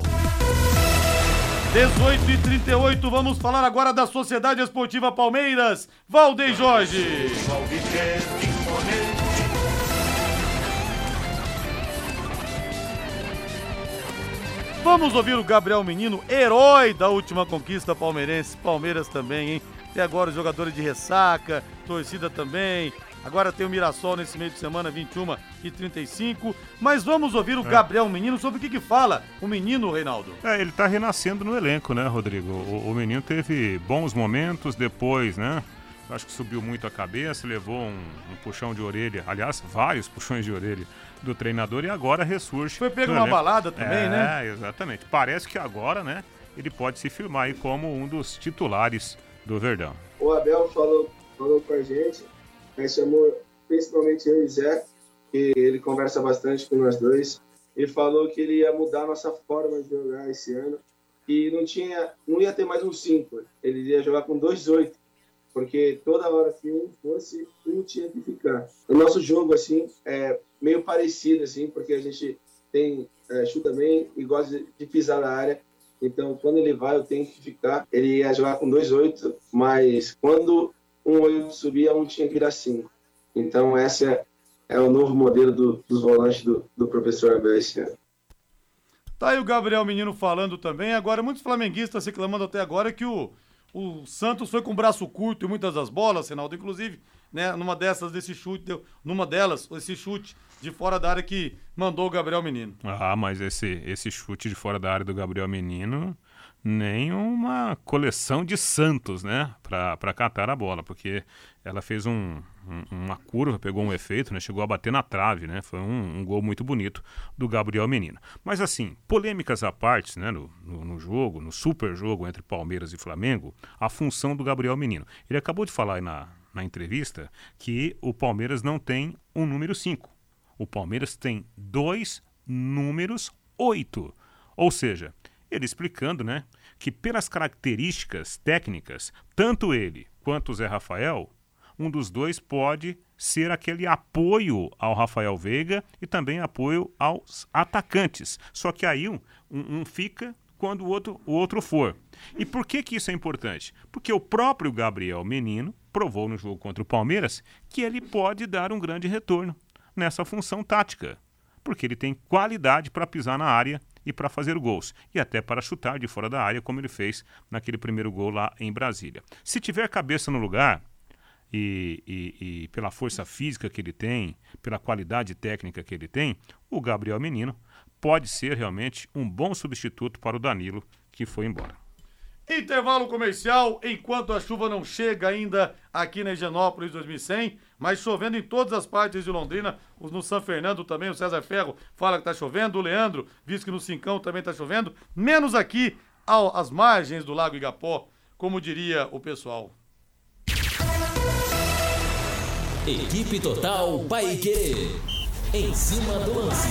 A: 18 e 38, vamos falar agora da Sociedade Esportiva Palmeiras. Valdeir Jorge. Vamos ouvir o Gabriel Menino, herói da última conquista palmeirense. Palmeiras também, hein? Até agora os jogadores de ressaca, torcida também. Agora tem o Mirassol nesse meio de semana, 21 e 35. Mas vamos ouvir o
D: É.
A: Gabriel Menino sobre o que, que fala o menino, Reinaldo.
D: É, ele tá renascendo no elenco, né, Rodrigo? O, o menino teve bons momentos depois, né? Acho que subiu muito a cabeça, levou um, um puxão de orelha, aliás, vários <laughs> puxões de orelha do treinador e agora ressurge. Foi
A: pego numa balada também,
D: é,
A: né?
D: É, exatamente. Parece que agora, né, ele pode se firmar aí como um dos titulares do Verdão.
K: O Abel falou, falou com a gente, aí chamou principalmente eu e Zé, que ele conversa bastante com nós dois, e falou que ele ia mudar a nossa forma de jogar esse ano, e não tinha, não ia ter mais um 5, ele ia jogar com dois oito, porque toda hora que um fosse, um que ficar. O nosso jogo, assim, é meio parecido, assim, porque a gente tem, é, chuta bem e gosta de, pisar na área, então, quando ele vai, eu tenho que ficar. Ele ia jogar com 2-8, mas quando um 8 subia, um tinha que virar 5. Então, esse é, é o novo modelo do- dos volantes do, do professor Abel ano.
A: Tá aí o Gabriel Menino falando também. Agora, muitos flamenguistas reclamando até agora que o, o Santos foi com o braço curto em muitas das bolas, Reinaldo. Inclusive, né, numa dessas, desse chute, numa delas, esse chute de fora da área que mandou o Gabriel Menino.
D: Ah, mas esse, esse chute de fora da área do Gabriel Menino, nem uma coleção de santos, né? Pra catar a bola, porque ela fez um, um- uma curva, pegou um efeito, né? Chegou a bater na trave, né? Foi um, um gol muito bonito do Gabriel Menino. Mas assim, polêmicas à parte, né? No, no, no jogo, no super jogo entre Palmeiras e Flamengo, a função do Gabriel Menino. Ele acabou de falar aí na, na entrevista que o Palmeiras não tem um número 5. O Palmeiras tem dois números 8. Ou seja, ele explicando, né, que pelas características técnicas, tanto ele quanto o Zé Rafael, um dos dois pode ser aquele apoio ao Rafael Veiga e também apoio aos atacantes. Só que aí um, um- fica quando o outro, o outro for. E por que, que isso é importante? Porque o próprio Gabriel Menino provou no jogo contra o Palmeiras que ele pode dar um grande retorno nessa função tática porque ele tem qualidade para pisar na área e para fazer gols, e até para chutar de fora da área, como ele fez naquele primeiro gol lá em Brasília. Se tiver cabeça no lugar, e, e- e pela força física que ele tem, pela qualidade técnica que ele tem, o Gabriel Menino pode ser realmente um bom substituto para o Danilo, que foi embora.
A: Intervalo comercial, enquanto a chuva não chega ainda aqui na Higienópolis 2100, mas chovendo em todas as partes de Londrina, no São Fernando também, o César Ferro fala que tá chovendo, o Leandro diz que no Cincão também tá chovendo, menos aqui ao- às margens do Lago Igapó, como diria o pessoal.
I: Equipe Total Paique. Em cima do lance.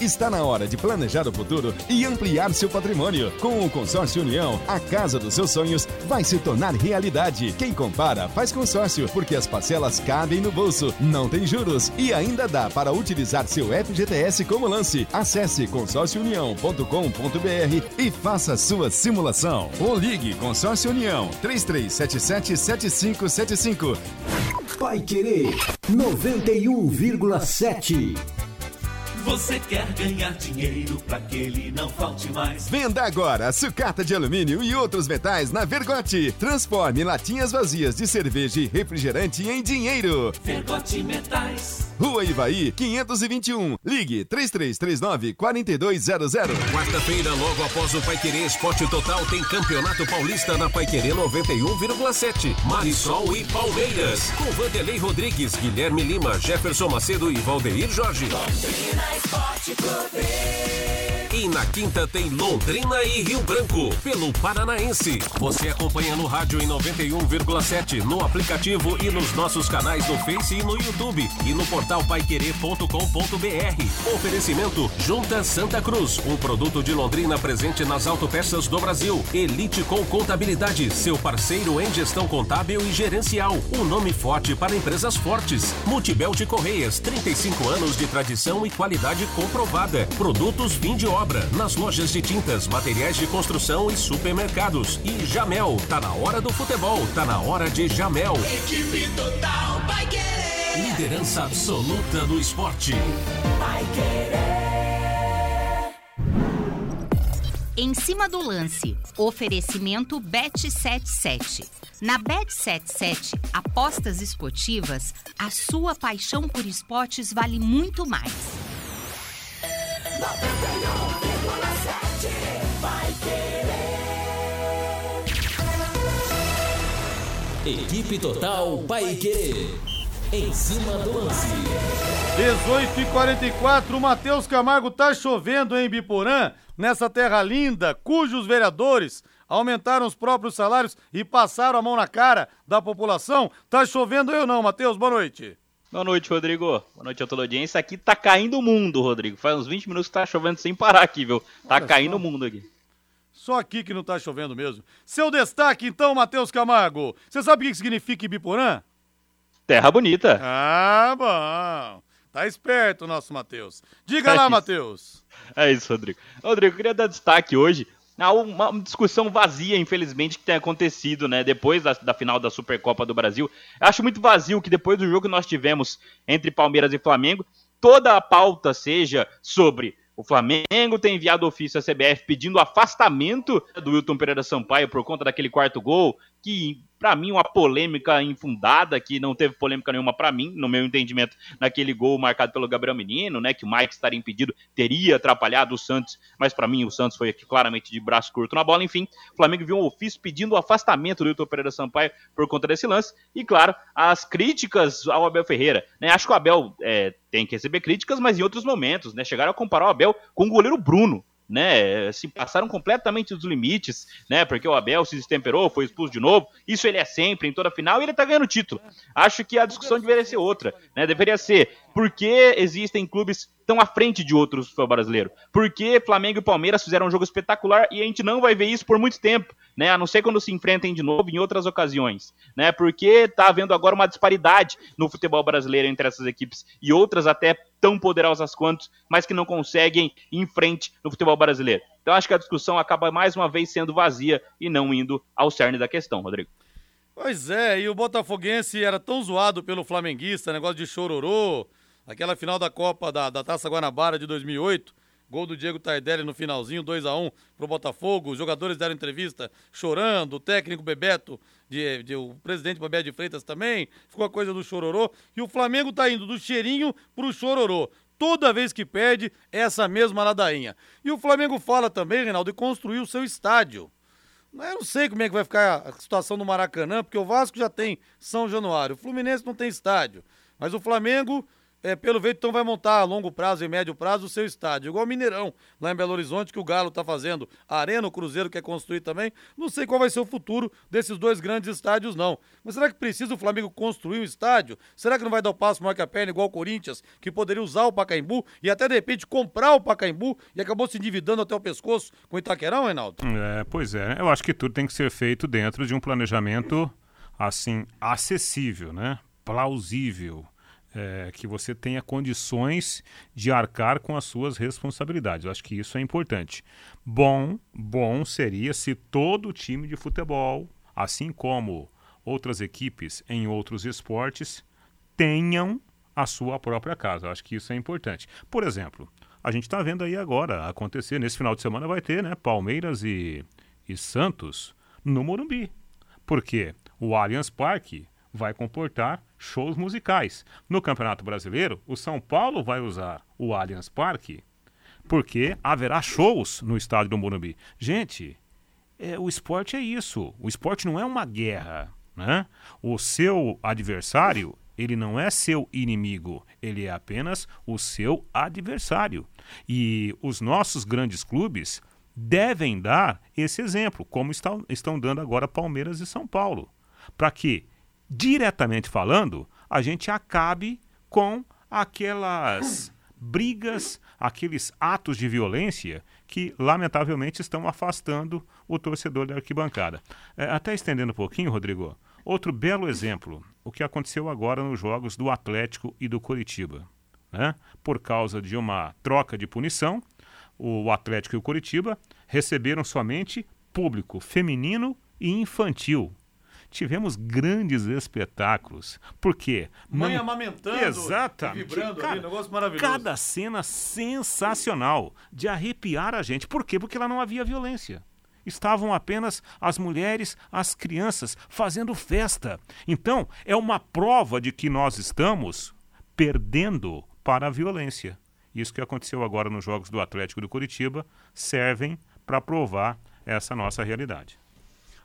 J: Está na hora de planejar o futuro e ampliar seu patrimônio. Com o Consórcio União, a casa dos seus sonhos vai se tornar realidade. Quem compara faz consórcio, porque as parcelas cabem no bolso, não tem juros e ainda dá para utilizar seu FGTS como lance. Acesse consórciounião.com.br e faça sua simulação. Ou ligue Consórcio União 33777575.
L: Vai Querer 91,7.
B: Você quer ganhar dinheiro pra que ele não falte mais?
J: Venda agora sucata de alumínio e outros metais na Vergote. Transforme latinhas vazias de cerveja e refrigerante em dinheiro.
B: Vergote Metais.
J: Rua Ivaí, 521. Ligue 3339-4200.
I: Quarta-feira, logo após o Paiquerê Esporte Total, tem Campeonato Paulista na Paiquerê 91,7. Marisol e Palmeiras. Com Vanderlei Rodrigues, Guilherme Lima, Jefferson Macedo e Valdeir Jorge. Mais Forte Clube. E na quinta tem Londrina e Rio Branco, pelo Paranaense. Você acompanha no rádio em 91,7, no aplicativo e nos nossos canais no Face e no YouTube e no portal paiquerê.com.br. Oferecimento Junta Santa Cruz, um produto de Londrina presente nas autopeças do Brasil. Elite com Contabilidade, seu parceiro em gestão contábil e gerencial. Um nome forte para empresas fortes. Multibelt Correias, 35 anos de tradição e qualidade comprovada. Produtos fim de obra, nas lojas de tintas, materiais de construção e supermercados. E Jamel, tá na hora do futebol, tá na hora de Jamel.
B: Equipe total vai querer.
I: Liderança absoluta do esporte.
B: Vai querer.
M: Em cima do lance, oferecimento Bet77. Na Bet77, apostas esportivas, a sua paixão por esportes vale muito mais.
B: 91,7 vai querer.
L: Equipe Total Paiquerê. Em cima do lance.
A: 18 e 44 o Matheus Camargo tá chovendo em Biporã, nessa terra linda, cujos vereadores aumentaram os próprios salários e passaram a mão na cara da população. Tá chovendo eu não, Matheus? Boa noite.
N: Boa noite, Rodrigo. Boa noite a toda a audiência. Aqui tá caindo o mundo, Rodrigo. Faz uns 20 minutos que tá chovendo sem parar aqui, viu? Tá
A: Olha
N: caindo o mundo aqui.
A: Só aqui que não tá chovendo mesmo. Seu destaque então, Matheus Camargo. Você sabe o que significa Ibiporã?
N: Terra bonita.
A: Ah, bom. Tá esperto o nosso Matheus. Diga
N: É
A: lá. Matheus.
N: É isso, Rodrigo. Rodrigo, eu queria dar destaque hoje a uma discussão vazia, infelizmente, que tem acontecido, né? Depois da, da final da Supercopa do Brasil. Acho muito vazio que depois do jogo que nós tivemos entre Palmeiras e Flamengo, toda a pauta seja sobre o Flamengo ter enviado ofício à CBF pedindo afastamento do Wilton Pereira Sampaio por conta daquele quarto gol, que pra mim uma polêmica infundada, que não teve polêmica nenhuma pra mim, no meu entendimento, naquele gol marcado pelo Gabriel Menino, né, que o Mike estaria impedido, teria atrapalhado o Santos, mas pra mim o Santos foi aqui claramente de braço curto na bola, enfim, o Flamengo viu um ofício pedindo o afastamento do Wilton Pereira Sampaio por conta desse lance, e claro, as críticas ao Abel Ferreira, né, acho que o Abel é, tem que receber críticas, mas em outros momentos, né, chegaram a comparar o Abel com o goleiro Bruno, né, se passaram completamente dos limites, né, porque o Abel se destemperou, foi expulso de novo, isso ele é sempre, em toda final, e ele tá ganhando título. Acho que a discussão deveria ser outra, né, deveria ser, por que existem clubes tão à frente de outros do futebol brasileiro? Por que Flamengo e Palmeiras fizeram um jogo espetacular e a gente não vai ver isso por muito tempo, né, a não ser quando se enfrentem de novo em outras ocasiões, né, porque tá havendo agora uma disparidade no futebol brasileiro entre essas equipes e outras até tão poderosas quanto, mas que não conseguem ir em frente no futebol brasileiro. Então acho que a discussão acaba mais uma vez sendo vazia e não indo ao cerne da questão, Rodrigo.
A: Pois é, e o Botafoguense era tão zoado pelo flamenguista, negócio de chororô, aquela final da Copa da, da Taça Guanabara de 2008, gol do Diego Tardelli no finalzinho, 2 a 1 pro Botafogo, os jogadores deram entrevista chorando, o técnico Bebeto, de, de- o presidente Bebeto de Freitas também, ficou a coisa do chororô, e o Flamengo tá indo do cheirinho pro chororô. Toda vez que perde, é essa mesma ladainha. E o Flamengo fala também, Reinaldo, de construir o seu estádio. Eu não sei como é que vai ficar a situação do Maracanã, porque o Vasco já tem São Januário, o Fluminense não tem estádio. Mas o Flamengo, é, pelo jeito, então vai montar a longo prazo e médio prazo o seu estádio. Igual o Mineirão, lá em Belo Horizonte, que o Galo tá fazendo. A Arena, o Cruzeiro quer construir também. Não sei qual vai ser o futuro desses dois grandes estádios, não. Mas será que precisa o Flamengo construir um estádio? Será que não vai dar o passo maior que a perna, igual o Corinthians, que poderia usar o Pacaembu e até, de repente, comprar o Pacaembu e acabou se endividando até o pescoço com o Itaquerão, Reinaldo?
D: É, pois é, né? eu acho que tudo tem que ser feito dentro de um planejamento assim acessível, né? Plausível, é, que você tenha condições de arcar com as suas responsabilidades. Eu acho que isso é importante. Bom, bom seria se todo time de futebol, assim como outras equipes em outros esportes, tenham a sua própria casa. Eu acho que isso é importante. Por exemplo, a gente está vendo aí agora acontecer, nesse final de semana vai ter, né? Palmeiras e, e Santos no Morumbi. Porque o Allianz Parque vai comportar shows musicais. No Campeonato Brasileiro, o São Paulo vai usar o Allianz Parque porque haverá shows no estádio do Morumbi. Gente, é, o esporte é isso. O esporte não é uma guerra. Né? O seu adversário Ele não é seu inimigo, ele é apenas o seu adversário. E os nossos grandes clubes devem dar esse exemplo, como estão, estão dando agora Palmeiras e São Paulo, para que, diretamente falando, a gente acabe com aquelas brigas, aqueles atos de violência que, lamentavelmente, estão afastando o torcedor da arquibancada. É, até estendendo um pouquinho, Rodrigo, outro belo exemplo, o que aconteceu agora nos jogos do Atlético e do Curitiba. Né? Por causa de uma troca de punição, o Atlético e o Curitiba receberam somente público feminino e infantil. Tivemos grandes espetáculos. Por quê?
A: Mãe amamentando,
D: Exatamente.
A: vibrando
D: Cara,
A: ali, negócio maravilhoso.
D: Cada cena sensacional, de arrepiar a gente. Por quê? Porque lá não havia violência. Estavam apenas as mulheres, as crianças, fazendo festa. Então, é uma prova de que nós estamos perdendo para a violência. Isso que aconteceu agora nos Jogos do Atlético do Curitiba servem para provar essa nossa realidade.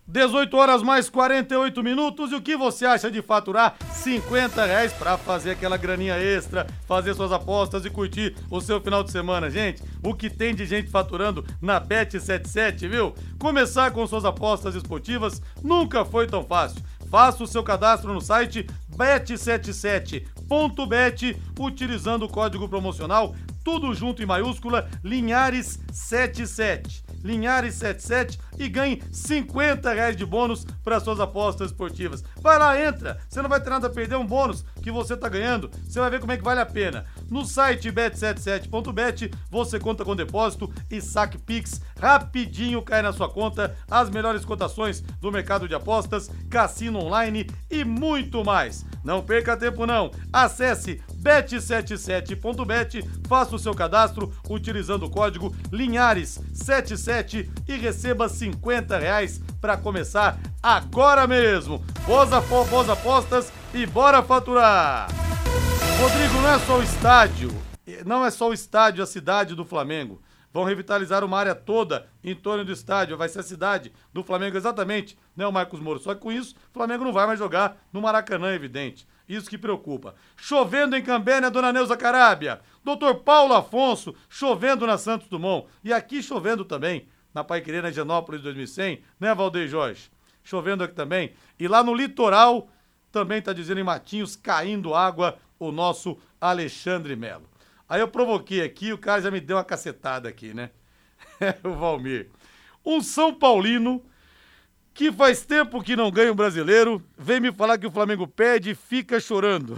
A: 18 horas mais 48 minutos. E o que você acha de faturar 50 reais para fazer aquela graninha extra, fazer suas apostas e curtir o seu final de semana, gente? O que tem de gente faturando na Bet77, viu? Começar com suas apostas esportivas nunca foi tão fácil. Faça o seu cadastro no site bet77.bet utilizando o código promocional tudo junto em maiúscula Linhares77. Linhares77 e ganhe 50 reais de bônus para suas apostas esportivas. Vai lá, entra. Você não vai ter nada a perder, um bônus que você tá ganhando. Você vai ver como é que vale a pena. No site bet77.bet você conta com depósito e saque Pix. Rapidinho cai na sua conta as melhores cotações do mercado de apostas, cassino online e muito mais. Não perca tempo não. Acesse bet77.bet, faça o seu cadastro utilizando o código Linhares77 e receba 50 reais para começar agora mesmo. Boas, apo- boas apostas e bora faturar! Rodrigo, não é só o estádio, não é só o estádio, a cidade do Flamengo. Vão revitalizar uma área toda em torno do estádio. Vai ser a cidade do Flamengo, exatamente, né, o Marcos Moro? Só que com isso, o Flamengo não vai mais jogar no Maracanã, é evidente. Isso que preocupa. Chovendo em Cambé, dona Neuza Carábia? Doutor Paulo Afonso, chovendo na Santos Dumont. E aqui chovendo também, na Paiquerê, na Genópolis 2100, né, Valdeir Jorge? Chovendo aqui também. E lá no litoral, também tá dizendo em Matinhos, caindo água, o nosso Alexandre Melo. Aí eu provoquei aqui, o cara já me deu uma cacetada aqui, né? <laughs> o Valmir. Um São Paulino que faz tempo que não ganha um brasileiro, vem me falar que o Flamengo perde e fica chorando.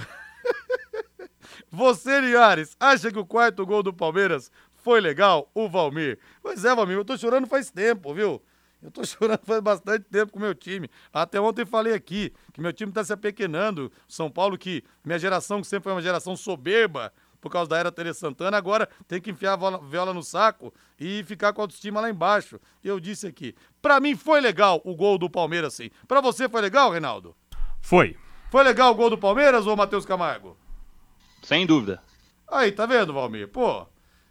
A: <laughs> Você, Linhares, acha que o quarto gol do Palmeiras foi legal? O Valmir. Pois é, Valmir, eu tô chorando faz tempo, viu? Eu tô <laughs> chorando faz bastante tempo com o meu time. Até ontem falei aqui que meu time tá se apequenando. São Paulo, que minha geração, que sempre foi uma geração soberba, por causa da era Tere Santana, agora tem que enfiar a viola no saco e ficar com a autoestima lá embaixo. Eu disse aqui. Pra mim foi legal o gol do Palmeiras, sim. Pra você foi legal, Reinaldo?
D: Foi.
A: Foi legal o gol do Palmeiras ou Matheus Camargo?
N: Sem dúvida.
A: Aí, tá vendo, Valmir? Pô,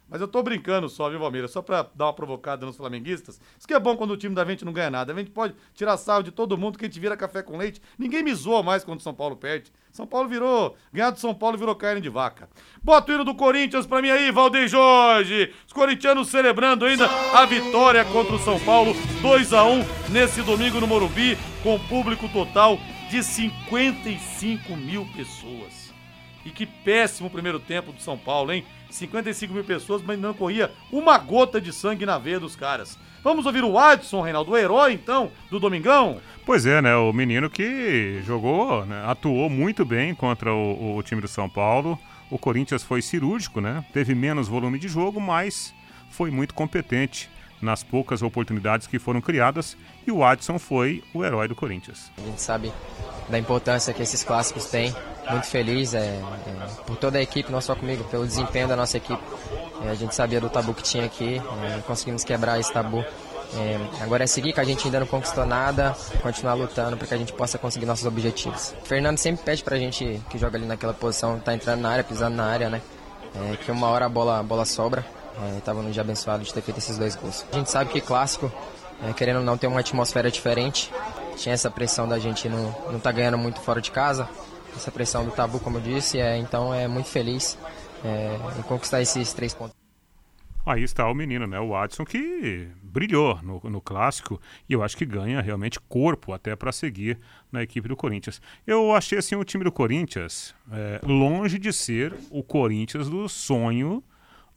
A: mas eu tô brincando só, viu, Valmir? É Só pra dar uma provocada nos flamenguistas. Isso que é bom quando o time da gente não ganha nada. A gente pode tirar sarro de todo mundo que a gente vira café com leite. Ninguém me zoa mais quando o São Paulo perde. São Paulo virou. Ganhar do São Paulo virou carne de vaca. Bota o hino do Corinthians pra mim aí, Valdeir Jorge. Os corintianos celebrando ainda a vitória contra o São Paulo. 2 a 1 nesse domingo no Morumbi, com público total de 55 mil pessoas. E que péssimo primeiro tempo do São Paulo, hein? 55 mil pessoas, mas não corria uma gota de sangue na veia dos caras. Vamos ouvir o Adson, Reinaldo, o herói, então, do Domingão?
D: Pois é, né? O menino que jogou, né, atuou muito bem contra o, o time do São Paulo. O Corinthians foi cirúrgico, né? Teve menos volume de jogo, mas foi muito competente nas poucas oportunidades que foram criadas. E o Adson foi o herói do Corinthians.
O: A gente sabe da importância que esses clássicos têm. Muito feliz é, é, por toda a equipe, não só comigo, pelo desempenho da nossa equipe. É, a gente sabia do tabu que tinha aqui, é, conseguimos quebrar esse tabu. É, agora é seguir, que a gente ainda não conquistou nada, continuar lutando para que a gente possa conseguir nossos objetivos. O Fernando sempre pede pra gente que joga ali naquela posição, tá entrando na área, pisando na área, né? É, que uma hora a bola, a bola sobra. É, tava no dia abençoado de ter feito esses dois gols. A gente sabe que clássico, é, querendo ou não, tem uma atmosfera diferente. Tinha essa pressão da gente não, não tá ganhando muito fora de casa. essa pressão do tabu, como eu disse, é, então é muito feliz é, em conquistar esses três pontos.
D: Aí está o menino, né? O Watson que brilhou no, no clássico e eu acho que ganha realmente corpo até para seguir na equipe do Corinthians. Eu achei assim o time do Corinthians é, longe de ser o Corinthians do sonho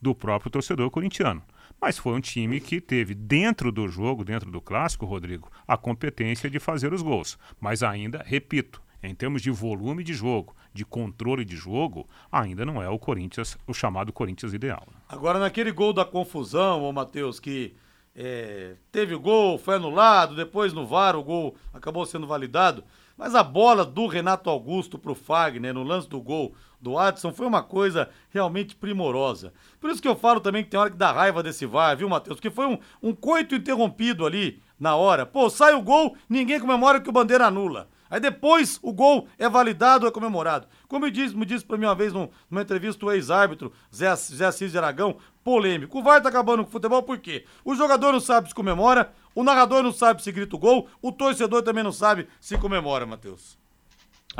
D: do próprio torcedor corintiano. Mas foi um time que teve dentro do jogo, dentro do clássico, Rodrigo, a competência de fazer os gols. Mas ainda, repito, em termos de volume de jogo, de controle de jogo, ainda não é o Corinthians, o chamado Corinthians ideal.
A: Agora, naquele gol da confusão, ô Matheus, que é, teve o gol, foi anulado, depois no VAR o gol acabou sendo validado, mas a bola do Renato Augusto pro Fagner no lance do gol do Adson foi uma coisa realmente primorosa. Por isso que eu falo também que tem hora que dá raiva desse VAR, viu, Matheus? Porque foi um, um coito interrompido ali na hora. Pô, sai o gol, ninguém comemora que o Bandeira anula. Aí depois o gol é validado, é comemorado. Como me disse, me disse para mim uma vez numa entrevista o ex-árbitro Zé, Zé Assis de Aragão, polêmico. O VAR tá acabando com o futebol por quê? O jogador não sabe se comemora, o narrador não sabe se grita o gol, o torcedor também não sabe se comemora, Matheus.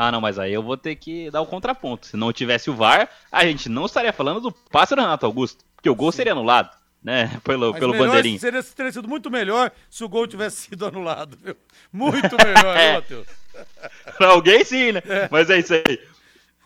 N: Ah, não, mas aí eu vou ter que dar o contraponto. Se não tivesse o VAR, a gente não estaria falando do passe do Renato Augusto, porque o gol seria anulado né? <laughs> Pelo, pelo bandeirinho.
A: Seria, teria sido muito melhor se o gol tivesse sido anulado, viu? Muito melhor, <laughs> é. Matheus?
N: pra alguém sim, né? É. Mas é isso aí.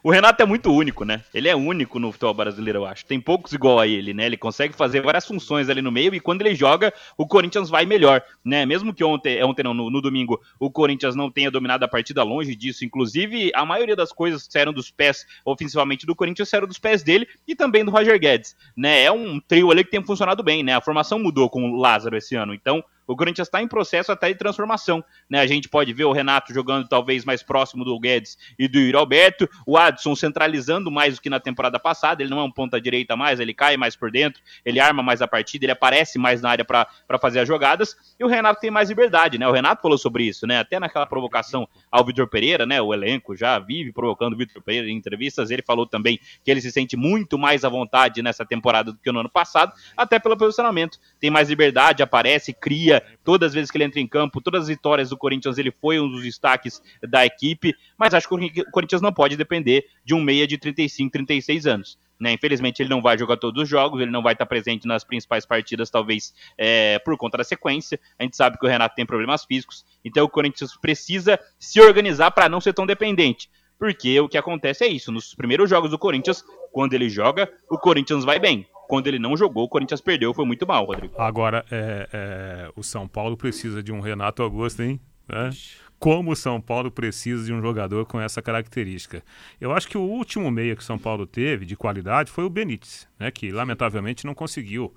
N: O Renato é muito único, né? Ele é único no futebol brasileiro, eu acho. Tem poucos igual a ele, né? Ele consegue fazer várias funções ali no meio e quando ele joga, o Corinthians vai melhor, né? Mesmo que ontem, ontem não, no, no domingo, o Corinthians não tenha dominado a partida longe disso. Inclusive, a maioria das coisas que saíram dos pés, ofensivamente, do Corinthians saíram dos pés dele e também do Roger Guedes, né? É um trio ali que tem funcionado bem, né? A formação mudou com o Lázaro esse ano, então o Corinthians está em processo até de transformação. Né? A gente pode ver o Renato jogando talvez mais próximo do Guedes e do Yuri Alberto, o Adson centralizando mais do que na temporada passada, ele não é um ponta-direita mais, ele cai mais por dentro, ele arma mais a partida, ele aparece mais na área para fazer as jogadas, e o Renato tem mais liberdade, né? O Renato falou sobre isso, né? Até naquela provocação ao Vitor Pereira, né? O elenco já vive provocando o Vitor Pereira em entrevistas, ele falou também que ele se sente muito mais à vontade nessa temporada do que no ano passado, até pelo posicionamento. Tem mais liberdade, aparece, cria, todas as vezes que ele entra em campo, todas as vitórias do Corinthians, ele foi um dos destaques da equipe, mas acho que o Corinthians não pode depender de um meia de 35, 36 anos. Né? Infelizmente, ele não vai jogar todos os jogos, ele não vai estar presente nas principais partidas, talvez é, por conta da sequência. A gente sabe que o Renato tem problemas físicos, então o Corinthians precisa se organizar para não ser tão dependente. Porque o que acontece é isso: nos primeiros jogos do Corinthians, quando ele joga, o Corinthians vai bem quando ele não jogou, o Corinthians perdeu, foi muito mal, Rodrigo.
D: Agora, é, é, o São Paulo precisa de um Renato Augusto, hein? É? Como o São Paulo precisa de um jogador com essa característica. Eu acho que o último meia que o São Paulo teve de qualidade foi o Benítez, né? Que lamentavelmente não conseguiu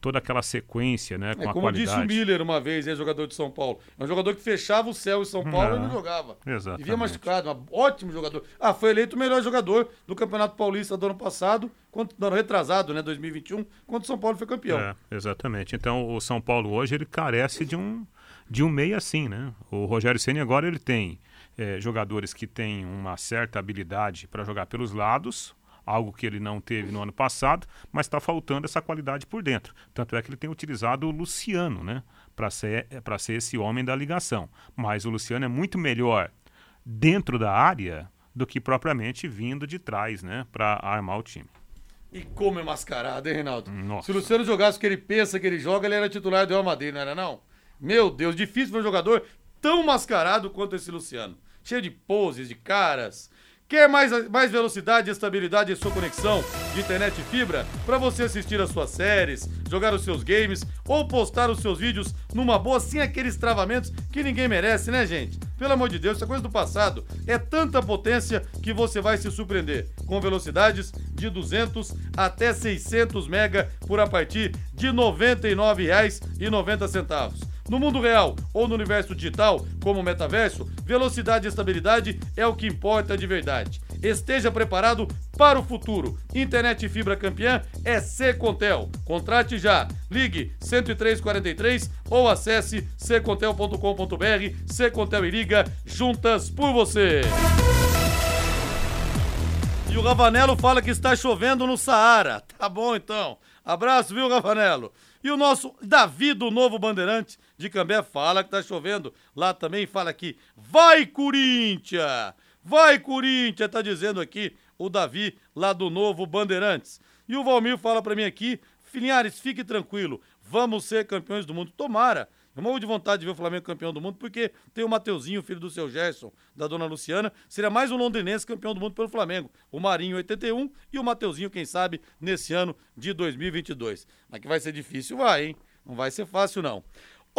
D: toda aquela sequência, né, com é,
A: como disse o Miller uma vez, é jogador de São Paulo. É um jogador que fechava o céu em São Paulo não, e não jogava.
D: Exatamente.
A: Vivia machucado, um ótimo jogador. Ah, foi eleito o melhor jogador do Campeonato Paulista do ano passado, quando, no ano retrasado, né, 2021, quando o São Paulo foi campeão. É,
D: exatamente. Então, o São Paulo hoje, ele carece de um, de um meio assim, né? O Rogério Ceni agora, ele tem é, jogadores que têm uma certa habilidade para jogar pelos lados, algo que ele não teve no ano passado, mas está faltando essa qualidade por dentro. Tanto é que ele tem utilizado o Luciano, né, para ser, ser esse homem da ligação. Mas o Luciano é muito melhor dentro da área do que propriamente vindo de trás, né, para armar o time.
A: E como é mascarado, hein, Reinaldo?
D: Nossa.
A: Se o Luciano jogasse o que ele pensa que ele joga, ele era titular do Real Madrid, não era não? Meu Deus, difícil ver um jogador tão mascarado quanto esse Luciano. Cheio de poses, de caras, Quer mais, mais velocidade e estabilidade em sua conexão de internet e fibra? Para você assistir as suas séries, jogar os seus games ou postar os seus vídeos numa boa sem aqueles travamentos que ninguém merece, né, gente? Pelo amor de Deus, isso é coisa do passado. É tanta potência que você vai se surpreender. Com velocidades de 200 até 600 mega por a partir de R$ 99,90. No mundo real ou no universo digital, como o metaverso, velocidade e estabilidade é o que importa de verdade. Esteja preparado para o futuro. Internet fibra campeã é Secontel. Contrate já. Ligue 10343 ou acesse secontel.com.br. Secontel e liga juntas por você. E o Ravanello fala que está chovendo no Saara. Tá bom então. Abraço, viu, Ravanello? E o nosso Davi do Novo Bandeirante de Cambé fala que tá chovendo. Lá também fala que vai Corinthians! Vai, Corinthians, tá dizendo aqui o Davi, lá do Novo Bandeirantes. E o Valmir fala para mim aqui, Filhares, fique tranquilo, vamos ser campeões do mundo. Tomara. Eu morro de vontade de ver o Flamengo campeão do mundo, porque tem o Mateuzinho, filho do seu Gerson, da dona Luciana. Seria mais um londrinense campeão do mundo pelo Flamengo. O Marinho, 81, e o Mateuzinho, quem sabe, nesse ano de 2022. Mas que vai ser difícil, vai, hein? Não vai ser fácil, não.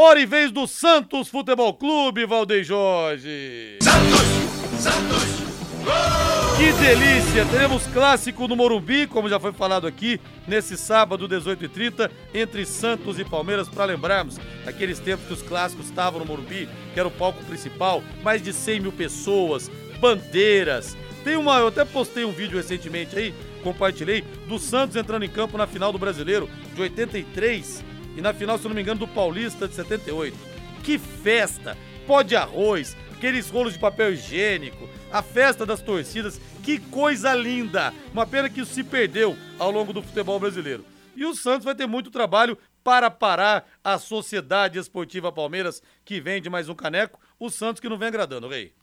A: Hora e vez do Santos Futebol Clube, Valdeir Jorge. Santos! Santos! Que delícia! Teremos clássico no Morumbi, como já foi falado aqui, nesse sábado, 18h30, entre Santos e Palmeiras, para lembrarmos aqueles tempos que os clássicos estavam no Morumbi, que era o palco principal, mais de 100 mil pessoas, bandeiras. Tem uma, eu até postei um vídeo recentemente aí, compartilhei, do Santos entrando em campo na final do Brasileiro de 83 e na final, se não me engano, do Paulista de 78. Que festa! Pó de arroz, aqueles rolos de papel higiênico, a festa das torcidas, que coisa linda! Uma pena que isso se perdeu ao longo do futebol brasileiro. E o Santos vai ter muito trabalho para parar a Sociedade Esportiva Palmeiras, que vende mais um caneco. O Santos que não vem agradando, Rei.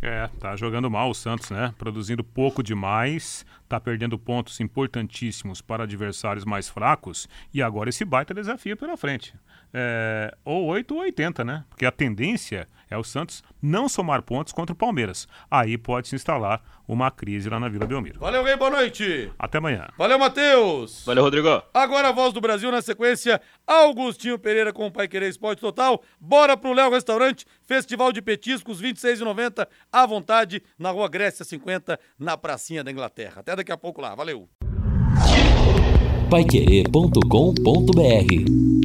D: É, tá jogando mal o Santos, né? Produzindo pouco demais, tá perdendo pontos importantíssimos para adversários mais fracos e agora esse baita desafio pela frente. É, ou 8 ou 80, né? Porque a tendência é o Santos não somar pontos contra o Palmeiras. Aí pode se instalar uma crise lá na Vila Belmiro.
A: Valeu, Rei, boa noite.
D: Até amanhã.
A: Valeu, Matheus.
N: Valeu, Rodrigo.
A: Agora a voz do Brasil na sequência, Augustinho Pereira com o Pai Querer Esporte Total. Bora pro Léo Restaurante, Festival de Petiscos, 26,90 à vontade, na Rua Grécia 50, na Pracinha da Inglaterra. Até daqui a pouco lá, valeu.
L: Paiquerê.com.br